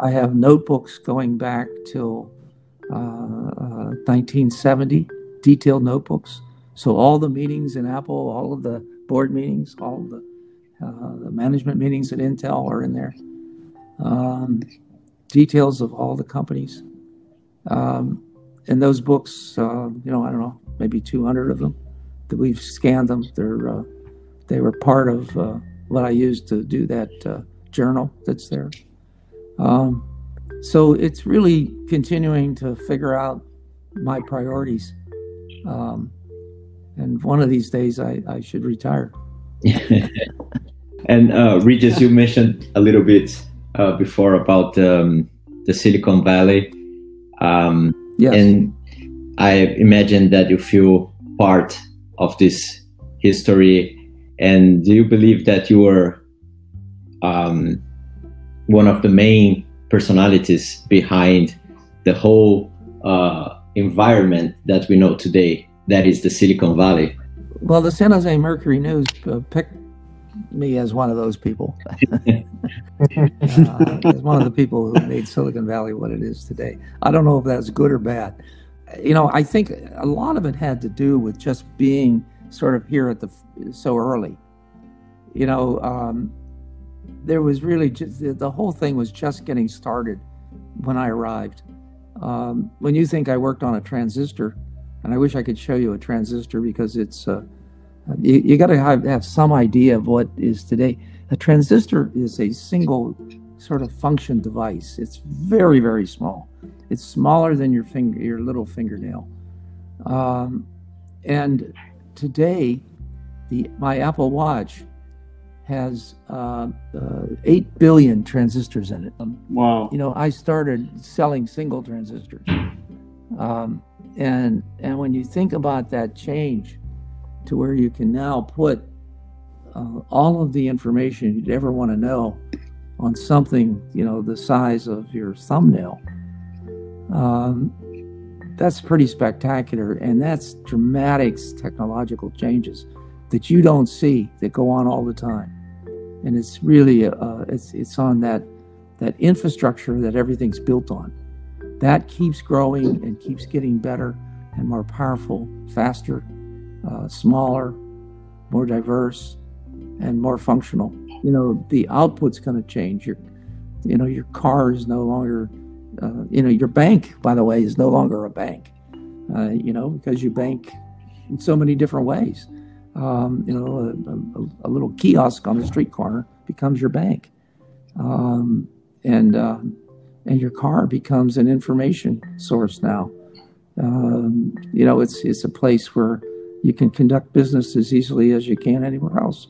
I have notebooks going back till 1970, uh, uh, detailed notebooks. So all the meetings in Apple, all of the board meetings, all the, uh, the management meetings at Intel are in there. Um, details of all the companies. Um, and those books, uh, you know, I don't know, maybe 200 of them that we've scanned them. They're uh, they were part of uh, what I used to do that journal that's there. Um, so it's really continuing to figure out my priorities. Um, and one of these days, I, I should retire. [laughs] and uh, Regis, you mentioned a little bit uh, before about um, the Silicon Valley. Um, yes. And I imagine that you feel part of this history. And do you believe that you were um, one of the main personalities behind the whole uh, environment that we know today, that is the Silicon Valley? Well, the San Jose Mercury News uh, picked me as one of those people. [laughs] uh, as one of the people who made Silicon Valley what it is today. I don't know if that's good or bad. You know, I think a lot of it had to do with just being sort of here at the so early. You know, um, there was really just the whole thing was just getting started when I arrived. Um, when you think I worked on a transistor, and I wish I could show you a transistor because it's uh, you, you got to have, have some idea of what is today. A transistor is a single sort of function device. It's very, very small. It's smaller than your finger, your little fingernail. Um, and today, the my Apple Watch has uh, uh, eight billion transistors in it. Um, wow! You know, I started selling single transistors, um, and and when you think about that change, to where you can now put uh, all of the information you'd ever want to know on something, you know, the size of your thumbnail. Um, that's pretty spectacular, and that's dramatic technological changes that you don't see that go on all the time. And it's really uh, it's it's on that that infrastructure that everything's built on. That keeps growing and keeps getting better and more powerful, faster, uh, smaller, more diverse, and more functional. You know, the output's going to change. Your, you know, your car is no longer, uh, you know, your bank, by the way, is no longer a bank, uh, you know, because you bank in so many different ways. Um, you know, a, a, a, little kiosk on the street corner becomes your bank, um, and uh, and your car becomes an information source now. Um, you know, it's it's a place where you can conduct business as easily as you can anywhere else.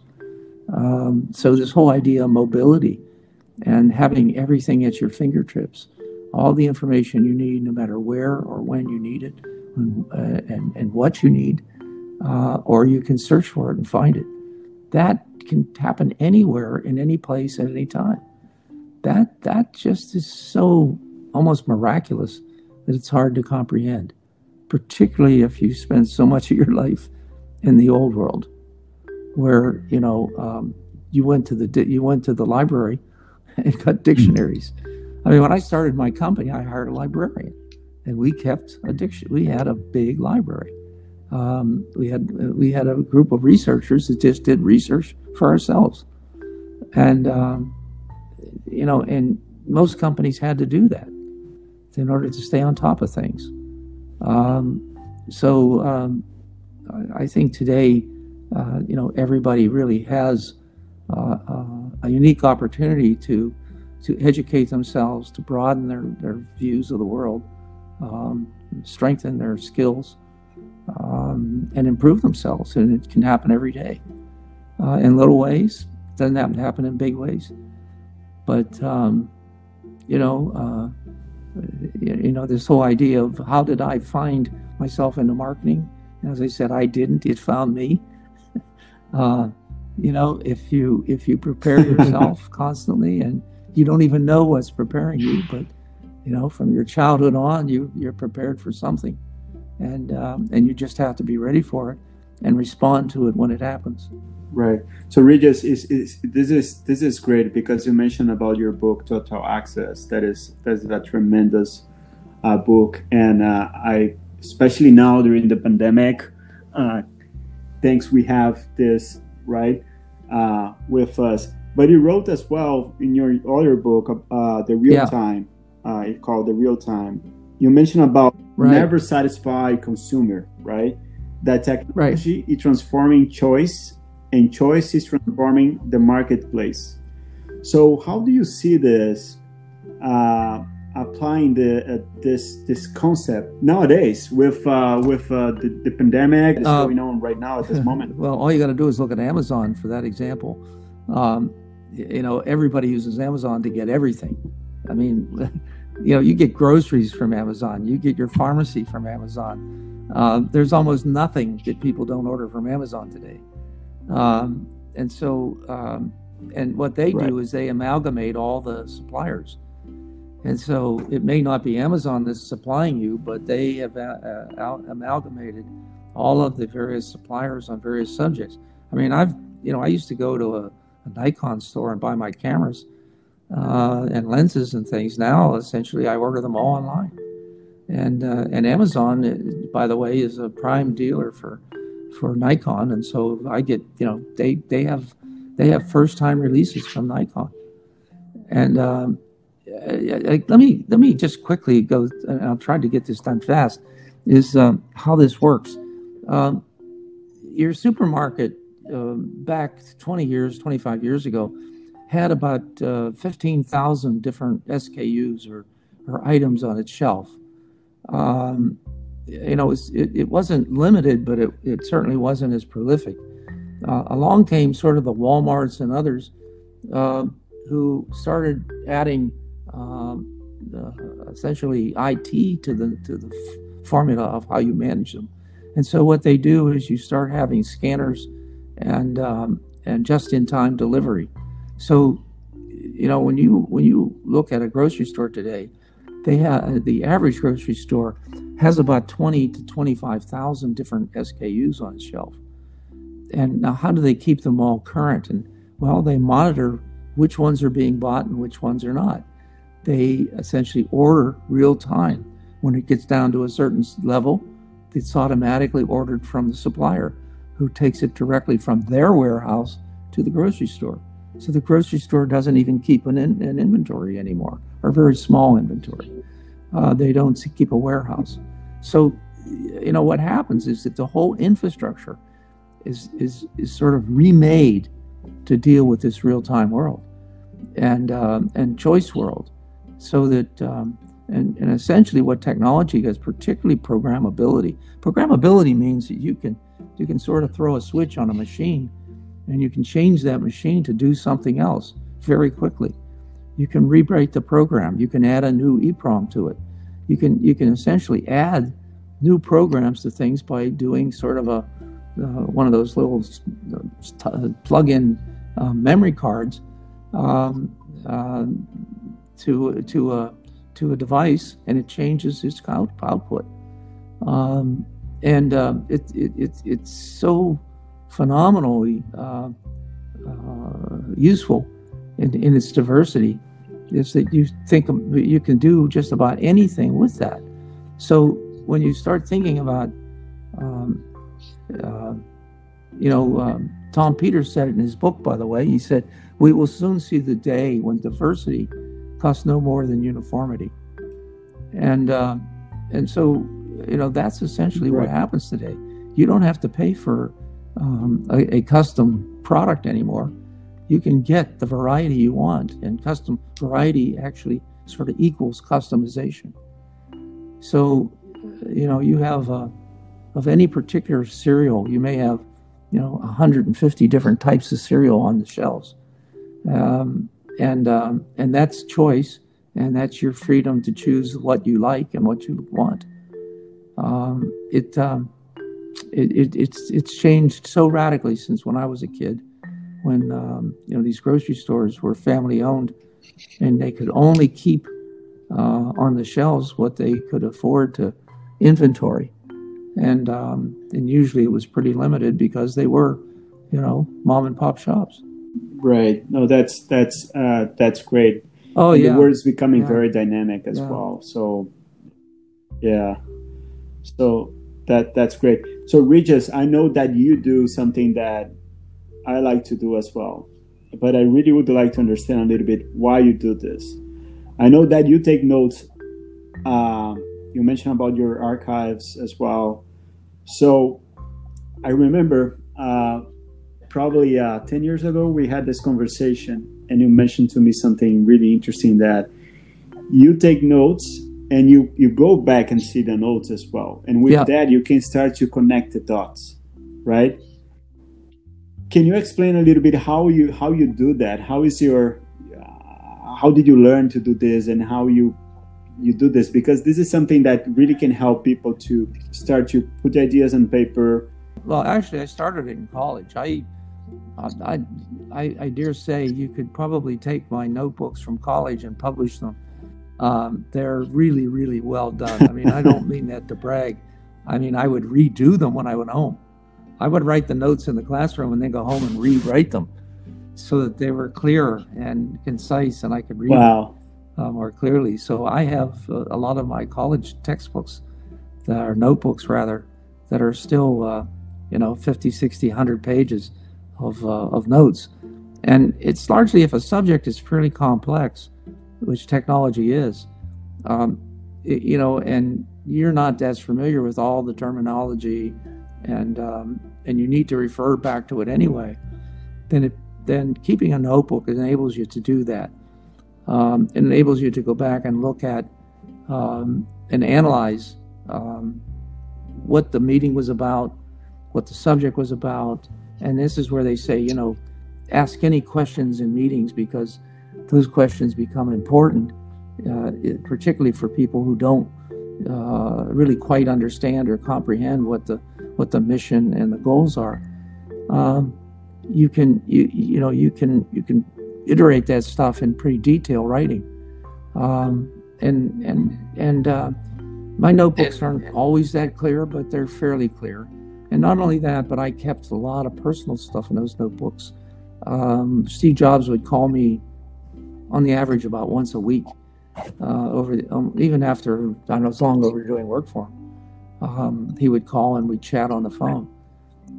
Um, so this whole idea of mobility and having everything at your fingertips, all the information you need, no matter where or when you need it, and, uh, and, and what you need, uh, or you can search for it and find it. That can happen anywhere, in any place, at any time. That that just is so almost miraculous that it's hard to comprehend, particularly if you spend so much of your life in the old world, where you know um, you went to the you went to the library and got dictionaries. I mean, when I started my company, I hired a librarian, and we kept a diction. We had a big library. Um, we had we had a group of researchers that just did research for ourselves, and um, you know, and most companies had to do that in order to stay on top of things. Um, so um, I think today, uh, you know, everybody really has uh, uh, a unique opportunity to to educate themselves, to broaden their, their views of the world, um, strengthen their skills, um, and improve themselves. And it can happen every day uh, in little ways. It doesn't happen to happen in big ways, but um, you know, uh, you know, this whole idea of how did I find myself into marketing? As I said, I didn't. It found me. [laughs] Uh, you know, if you if you prepare [laughs] yourself constantly and you don't even know what's preparing you, but you know, from your childhood on, you you're prepared for something, and um, and you just have to be ready for it and respond to it when it happens. Right. So Regis, is, is this is this is great because you mentioned about your book Total Access. That is that's a tremendous uh, book, and uh, I especially now during the pandemic, uh, thanks we have this right uh, with us. But you wrote as well in your other book, uh, the real yeah. time. Uh, it's called the real time. You mentioned about right. never satisfied consumer, right? That technology right. is transforming choice, and choice is transforming the marketplace. So, how do you see this? Uh, applying the uh, this this concept nowadays with uh, with uh, the, the pandemic that's uh, going on right now at this [laughs] moment? well, all you got to do is look at Amazon for that example. Um, you know, everybody uses Amazon to get everything. I mean, [laughs] you know, you get groceries from Amazon, you get your pharmacy from Amazon. Uh, there's almost nothing that people don't order from Amazon today. Um, and so, um, and what they right. do is they amalgamate all the suppliers. And so it may not be Amazon that's supplying you, but they have uh, uh amalgamated all of the various suppliers on various subjects. I mean, I've, you know, I used to go to a, a Nikon store and buy my cameras uh, and lenses and things. Now, essentially, I order them all online. And uh, and Amazon, uh, by the way, is a prime dealer for for Nikon, and so I get, you know, they they have they have first time releases from Nikon, and um, let me let me just quickly go. and I'll try to get this done fast. Is um, how this works. Um, your supermarket uh, back 20 years, 25 years ago, had about uh, 15,000 different SKUs or, or items on its shelf. Um, you know, it, it, wasn't limited, but it, it certainly wasn't as prolific. Uh, along came sort of the Walmarts and others uh, who started adding um, uh, essentially IT to the to the f- formula of how you manage them. And so what they do is you start having scanners and um, and just-in-time delivery. So you know when you when you look at a grocery store today, they have the average grocery store has about 20 to 25,000 different SKUs on its shelf. And now how do they keep them all current? And well, they monitor which ones are being bought and which ones are not they essentially order real time. When it gets down to a certain level, it's automatically ordered from the supplier who takes it directly from their warehouse to the grocery store. So the grocery store doesn't even keep an, in, an inventory anymore, or a very small inventory. Uh, they don't keep a warehouse. So, you know, what happens is that the whole infrastructure is is is sort of remade to deal with this real time world and um, and choice world, so that um, and, and essentially what technology does, particularly programmability. Programmability means that you can you can sort of throw a switch on a machine, and you can change that machine to do something else very quickly. You can rewrite the program. You can add a new EEPROM to it. You can you can essentially add new programs to things by doing sort of a uh, one of those little uh, plug-in uh, memory cards um, uh, to to a to a device, and it changes its out, output. Um, and uh, it, it, it, it's so phenomenally uh, uh, useful in, in its diversity is that you think you can do just about anything with that. So when you start thinking about, um, uh, you know, um, Tom Peters said it in his book, by the way. He said, We will soon see the day when diversity costs no more than uniformity. And, uh, and so, you know, that's essentially right. what happens today. You don't have to pay for um, a, a custom product anymore. You can get the variety you want, and custom variety actually sort of equals customization. So, you know, you have uh, of any particular cereal, you may have you know 150 different types of cereal on the shelves, um, and um, and that's choice, and that's your freedom to choose what you like and what you want. Um, it, um, it, it, it's it's changed so radically since when I was a kid, when um, you know these grocery stores were family owned, and they could only keep uh, on the shelves what they could afford to inventory and um, and usually it was pretty limited because they were, you know, mom and pop shops. Right. No, that's that's uh, that's great. Oh and yeah. The is becoming yeah. very dynamic as yeah. well. So, yeah. So that that's great. So Regis, I know that you do something that I like to do as well, but I really would like to understand a little bit why you do this. I know that you take notes. Uh, you mentioned about your archives as well. So I remember uh, probably uh, 10 years ago, we had this conversation, and you mentioned to me something really interesting that you take notes and you, you go back and see the notes as well. And with yeah. that, you can start to connect the dots, right? Can you explain a little bit how you how you do that? How is your uh, how did you learn to do this, and how you you do this because this is something that really can help people to start to put ideas on paper. Well, actually, I started in college. I, I, I, I dare say you could probably take my notebooks from college and publish them. Um, they're really, really well done. I mean, I don't [laughs] mean that to brag. I mean, I would redo them when I went home. I would write the notes in the classroom and then go home and rewrite them so that they were clear and concise and I could read wow. them uh, more clearly. So I have uh, a lot of my college textbooks, that are notebooks rather, that are still, uh, you know, 50, 60, 100 pages of, uh, of notes. And it's largely if a subject is fairly complex, which technology is, um, it, you know, and you're not as familiar with all the terminology and, um, and you need to refer back to it anyway, then it, then keeping a notebook enables you to do that um, it enables you to go back and look at um, and analyze um, what the meeting was about, what the subject was about. And this is where they say, you know, ask any questions in meetings because those questions become important, uh, particularly for people who don't uh, really quite understand or comprehend what the what the mission and the goals are. Um, you can you you know you can you can iterate that stuff in pretty detailed writing. Um, and and and uh, my notebooks aren't always that clear, but they're fairly clear. And not only that, but I kept a lot of personal stuff in those notebooks. Um, Steve Jobs would call me on the average about once a week, uh, over the, um, even after I know was long over doing work for him. Um, he would call and we'd chat on the phone,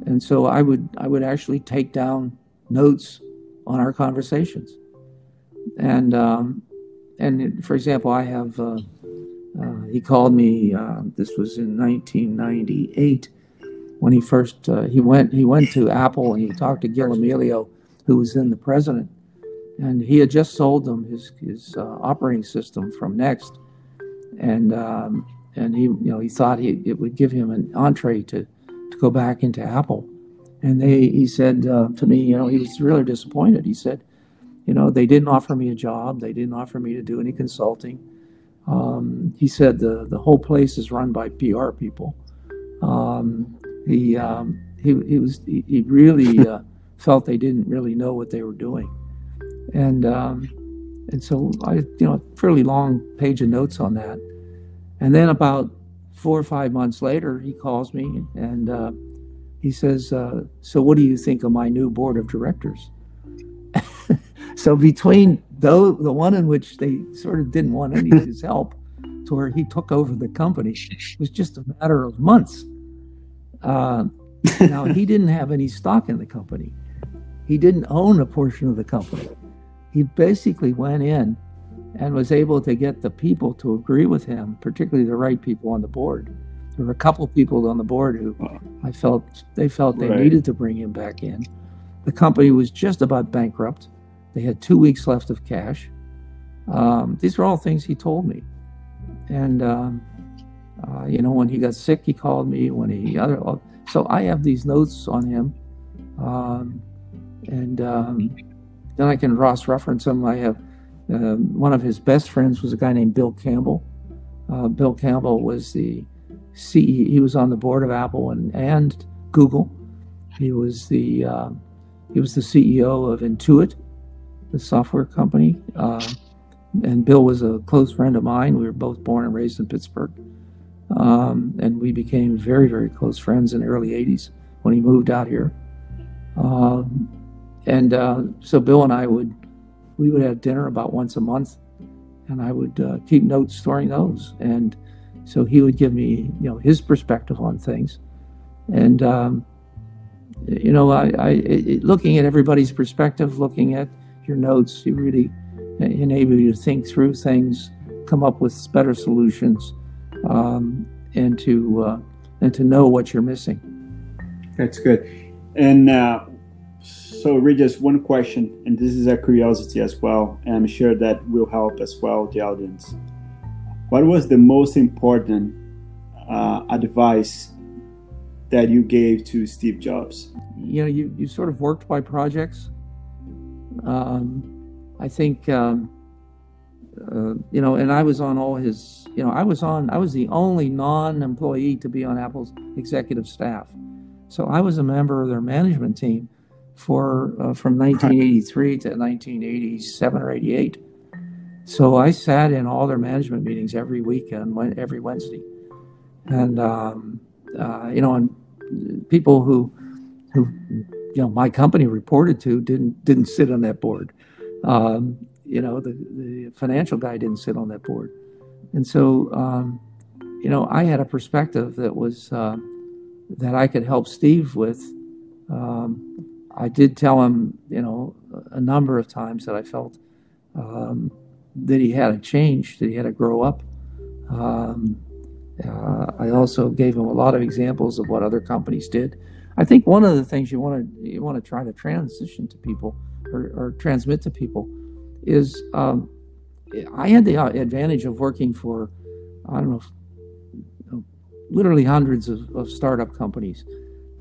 and so I would I would actually take down notes on our conversations. And um, and for example, I have uh, uh, he called me. Uh, this was in 1998 when he first uh, he went he went to Apple and he talked to Gil Amelio, who was then the president, and he had just sold them his his uh, operating system from Next, and um, and he you know he thought he it would give him an entree to to go back into Apple, and they he said uh, to me you know he was really disappointed. He said, you know they didn't offer me a job, they didn't offer me to do any consulting. Um, he said the the whole place is run by PR people. Um, he um, he he was he, he really [laughs] uh, felt they didn't really know what they were doing and um, and so I, you know, fairly long page of notes on that. And then about four or five months later, he calls me and uh, he says, uh, "So what do you think of my new board of directors?" [laughs] so between though the one in which they sort of didn't want any of his help, to where he took over the company, it was just a matter of months. Uh, now he didn't have any stock in the company. He didn't own a portion of the company he basically went in and was able to get the people to agree with him, particularly the right people on the board. There were a couple of people on the board who I felt they felt they right. needed to bring him back in. The company was just about bankrupt. They had two weeks left of cash. Um, these are all things he told me. And um, uh, you know, when he got sick, he called me. When he other, so I have these notes on him, um, and um, then I can cross reference him. I have uh, one of his best friends was a guy named Bill Campbell. Uh, Bill Campbell was the CEO. He was on the board of Apple and, and Google. He was the uh, he was the CEO of Intuit, the software company. Uh, and Bill was a close friend of mine. We were both born and raised in Pittsburgh. Um, and we became very, very close friends in the early 80s when he moved out here. Um, and uh, so Bill and I would we would have dinner about once a month, and I would uh, keep notes storing those. And so he would give me you know his perspective on things, and um, you know I, I it, looking at everybody's perspective, looking at your notes, you really enable you to think through things, come up with better solutions, um, and to uh, and to know what you're missing. That's good. And uh, so, Regis, one question, and this is a curiosity as well, and I'm sure that will help as well the audience. What was the most important uh, advice that you gave to Steve Jobs? You know, you, you sort of worked by projects. Um, I think, um, uh, you know, and I was on all his, you know, I was on, I was the only non employee to be on Apple's executive staff. So I was a member of their management team for uh, from 1983 to 1987 or 88. So I sat in all their management meetings every weekend, every Wednesday, and um, uh, you know, and people who who you know my company reported to didn't didn't sit on that board. Um, you know, the the financial guy didn't sit on that board, and so um, you know, I had a perspective that was uh, that I could help Steve with. Um, I did tell him, you know, a number of times that I felt um, that he had to change, that he had to grow up. Um, uh, I also gave him a lot of examples of what other companies did. I think one of the things you want to you want to try to transition to people or, or transmit to people is um, I had the advantage of working for I don't know literally hundreds of, of startup companies,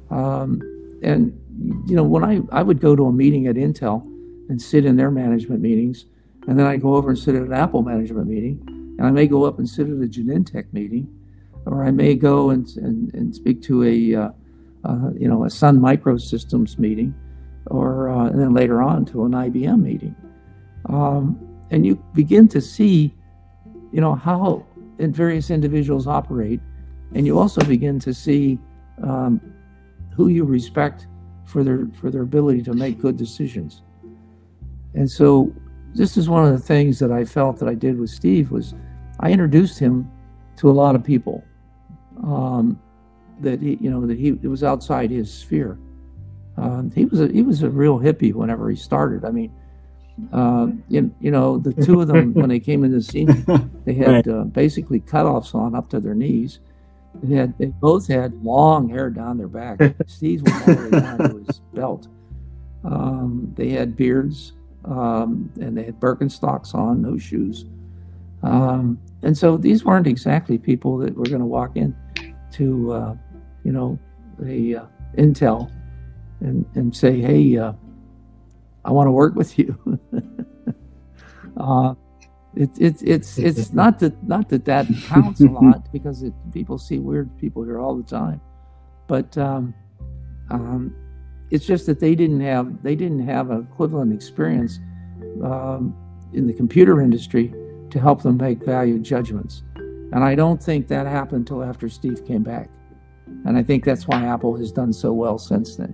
um, and you know, when I, I would go to a meeting at Intel and sit in their management meetings, and then I go over and sit at an Apple management meeting, and I may go up and sit at a Genentech meeting, or I may go and, and, and speak to a, uh, uh, you know, a Sun Microsystems meeting, or uh, and then later on to an IBM meeting. Um, and you begin to see, you know, how various individuals operate, and you also begin to see um, who you respect for their for their ability to make good decisions. And so this is one of the things that I felt that I did with Steve was I introduced him to a lot of people um, that he, you know that he it was outside his sphere. Um, he was a, he was a real hippie whenever he started. I mean, uh, you, you know, the two of them when they came in the scene, [laughs] they had uh, basically cutoffs on up to their knees. They had they both had long hair down their back. Steve's [laughs] went all the way down to his belt. Um, they had beards um, and they had Birkenstocks on, no shoes. Um, and so these weren't exactly people that were going to walk in to, uh, you know, a uh, Intel and and say, hey, uh, I want to work with you. [laughs] uh, it's it's it's [laughs] not that not that that counts a lot because it, people see weird people here all the time, but um, um, it's just that they didn't have they didn't have equivalent experience um, in the computer industry to help them make value judgments. And I don't think that happened until after Steve came back. And I think that's why Apple has done so well since then.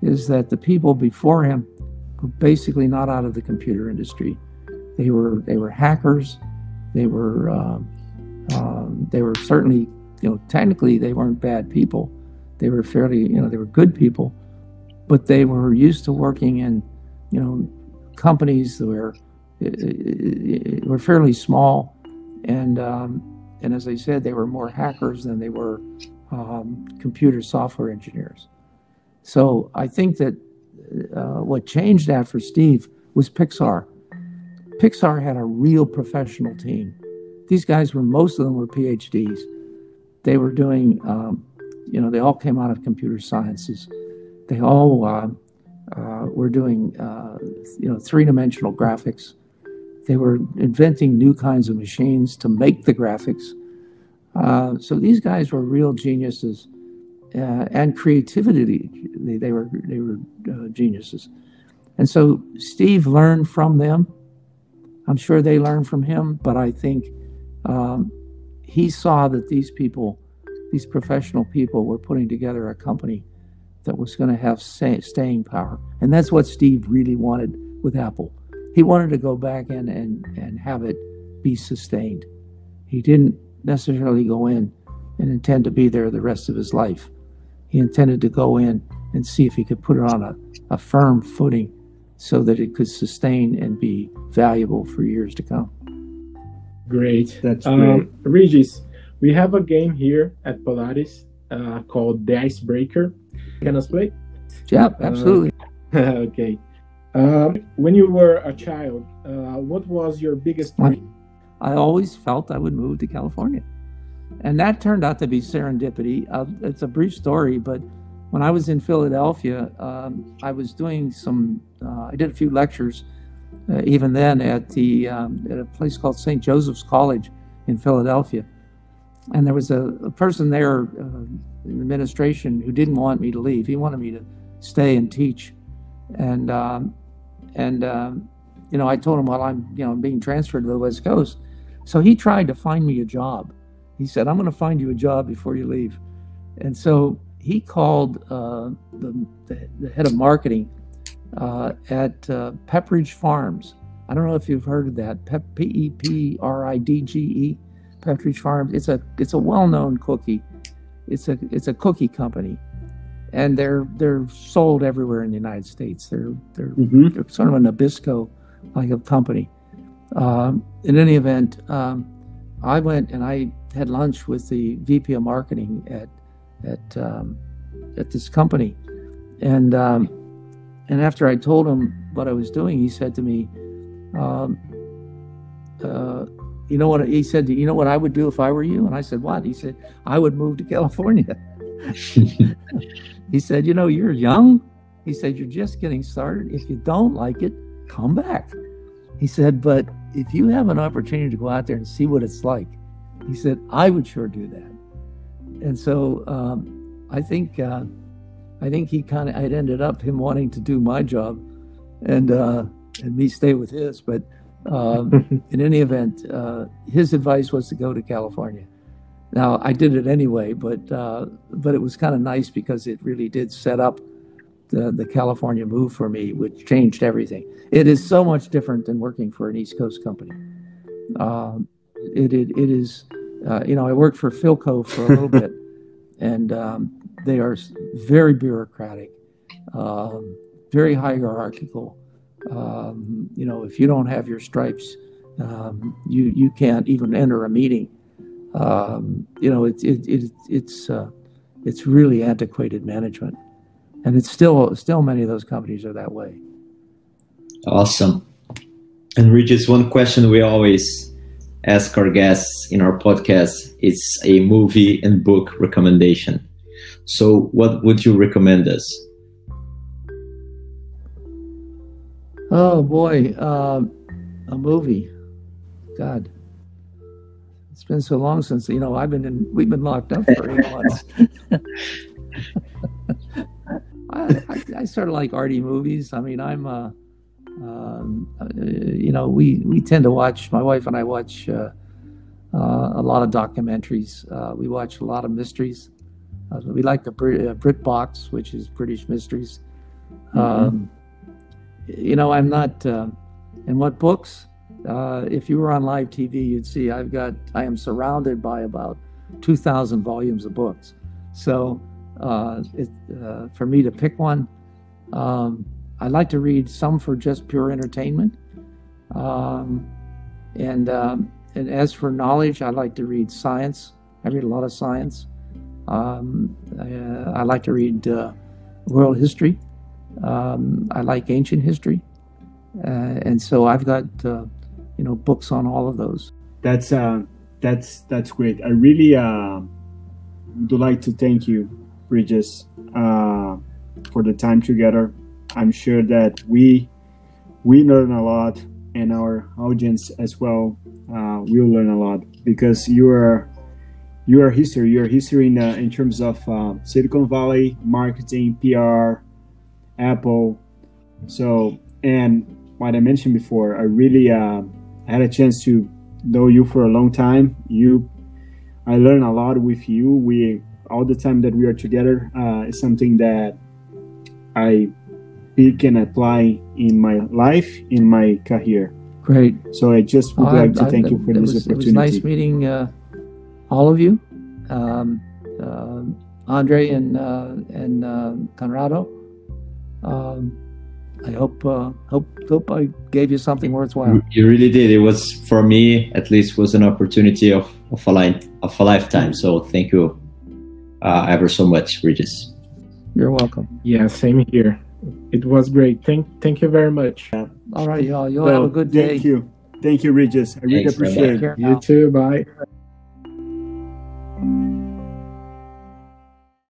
Is that the people before him were basically not out of the computer industry. They were they were hackers. They were um, um, they were certainly you know technically they weren't bad people. They were fairly you know they were good people, but they were used to working in you know companies where were were fairly small, and um, and as I said, they were more hackers than they were um, computer software engineers. So I think that uh, what changed that for Steve was Pixar. Pixar had a real professional team. These guys were most of them were PhDs. They were doing, um, you know, they all came out of computer sciences. They all uh, uh, were doing, uh, you know, three-dimensional graphics. They were inventing new kinds of machines to make the graphics. Uh, so these guys were real geniuses, uh, and creativity. They, they were they were uh, geniuses, and so Steve learned from them. I'm sure they learned from him, but I think um, he saw that these people, these professional people, were putting together a company that was going to have staying power, and that's what Steve really wanted with Apple he wanted to go back in and, and have it be sustained. He didn't necessarily go in and intend to be there the rest of his life. He intended to go in and see if he could put it on a, a firm footing so that it could sustain and be valuable for years to come. Great. That's um, great. Um, Regis, we have a game here at Polaris uh, called The Icebreaker. Can us play? Yeah, absolutely. Uh, [laughs] okay. Um, when you were a child, uh, what was your biggest dream? I always felt I would move to California. And that turned out to be serendipity. Uh, it's a brief story, but when I was in Philadelphia, um, I was doing some, uh, I did a few lectures uh, even then at, the, um, at a place called St. Joseph's College in Philadelphia. And there was a, a person there uh, in the administration who didn't want me to leave. He wanted me to stay and teach. And um, and, um, you know, I told him, well, I'm, you know, being transferred to the West Coast. So he tried to find me a job. He said, I'm going to find you a job before you leave. And so he called uh, the, the, the, head of marketing uh, at uh, Pepperidge Farms. I don't know if you've heard of that. P E P R I D G E, Pepperidge Farms. It's a it's a well-known cookie. It's a it's a cookie company and they're they're sold everywhere in the United States. They're they're, mm-hmm. they're sort of a Nabisco like a company. Um, in any event, um, I went and I had lunch with the VP of marketing at at um, at this company, and um, and after I told him what I was doing, he said to me, um, uh, "You know what?" He said, "You know what I would do if I were you?" And I said, "What?" He said, "I would move to California." [laughs] He said, You know, you're young. He said, You're just getting started. If you don't like it, come back. He said, But if you have an opportunity to go out there and see what it's like, he said, I would sure do that. And so um, I think uh, I think he kind of I'd ended up him wanting to do my job and uh, and me stay with his. But um, [laughs] in any event, uh, his advice was to go to California. Now I did it anyway, but uh, but it was kind of nice because it really did set up the the California move for me, which changed everything. It is so much different than working for an East Coast company. Um, it, it it is, uh, you know, I worked for Philco for a little [laughs] bit, and um, they are very bureaucratic. um, very hierarchical. Um, you know, if you don't have your stripes, um, you you can't even enter a meeting. Um, you know, it's it, it, it's uh, it's really antiquated management, and it's still still many of those companies are that way. Awesome. And Regis, one question we always ask our guests in our podcast is a movie and book recommendation. So, what would you recommend us? Oh boy, uh, a movie. God, it's been so long since you know I've been in. We've been locked up for eight [laughs] months. [laughs] I, I, I sort of like arty movies. I mean, I'm. Uh, um, uh, you know, we we tend to watch. My wife and I watch uh, uh, a lot of documentaries. Uh, we watch a lot of mysteries. Uh, we like the Brit, uh, BritBox, which is British mysteries. Mm-hmm. Um, you know, I'm not. and what books? if you were on live TV, you'd see I've got. I am surrounded by about two thousand volumes of books. So, it, for me to pick one. Um, I like to read some for just pure entertainment. Um, and, um, and as for knowledge, I like to read science. I read a lot of science. Um, I, uh, I, like to read uh, world history. Um, I like ancient history. Uh, and so I've got, uh, you know, books on all of those. That's, uh, that's, that's great. I really uh, would like to thank you, Regis, for the time together I'm sure that we we learn a lot, and our audience as well uh, will learn a lot because you are you are history. You are history in, uh, in terms of uh, Silicon Valley marketing, PR, Apple. So, and what I mentioned before, I really uh, had a chance to know you for a long time. You, I learned a lot with you. We all the time that we are together uh, is something that I pick can apply in my life, in my career. Great. So I just would like to thank I, you for this was, opportunity. It was nice meeting uh, all of you, um, uh, Andre and uh, and uh, Conrado. Um, I hope uh, hope hope I gave you something worthwhile. You really did. It was for me, at least, was an opportunity of of a life of a lifetime. So thank you uh, ever so much, Regis. You're welcome. Yeah, same here. It was great. Thank thank you very much. Yeah. All right, y'all. You'll well, have a good day. Thank you. Thank you, Regis. I really Thanks, appreciate it. You too. Bye.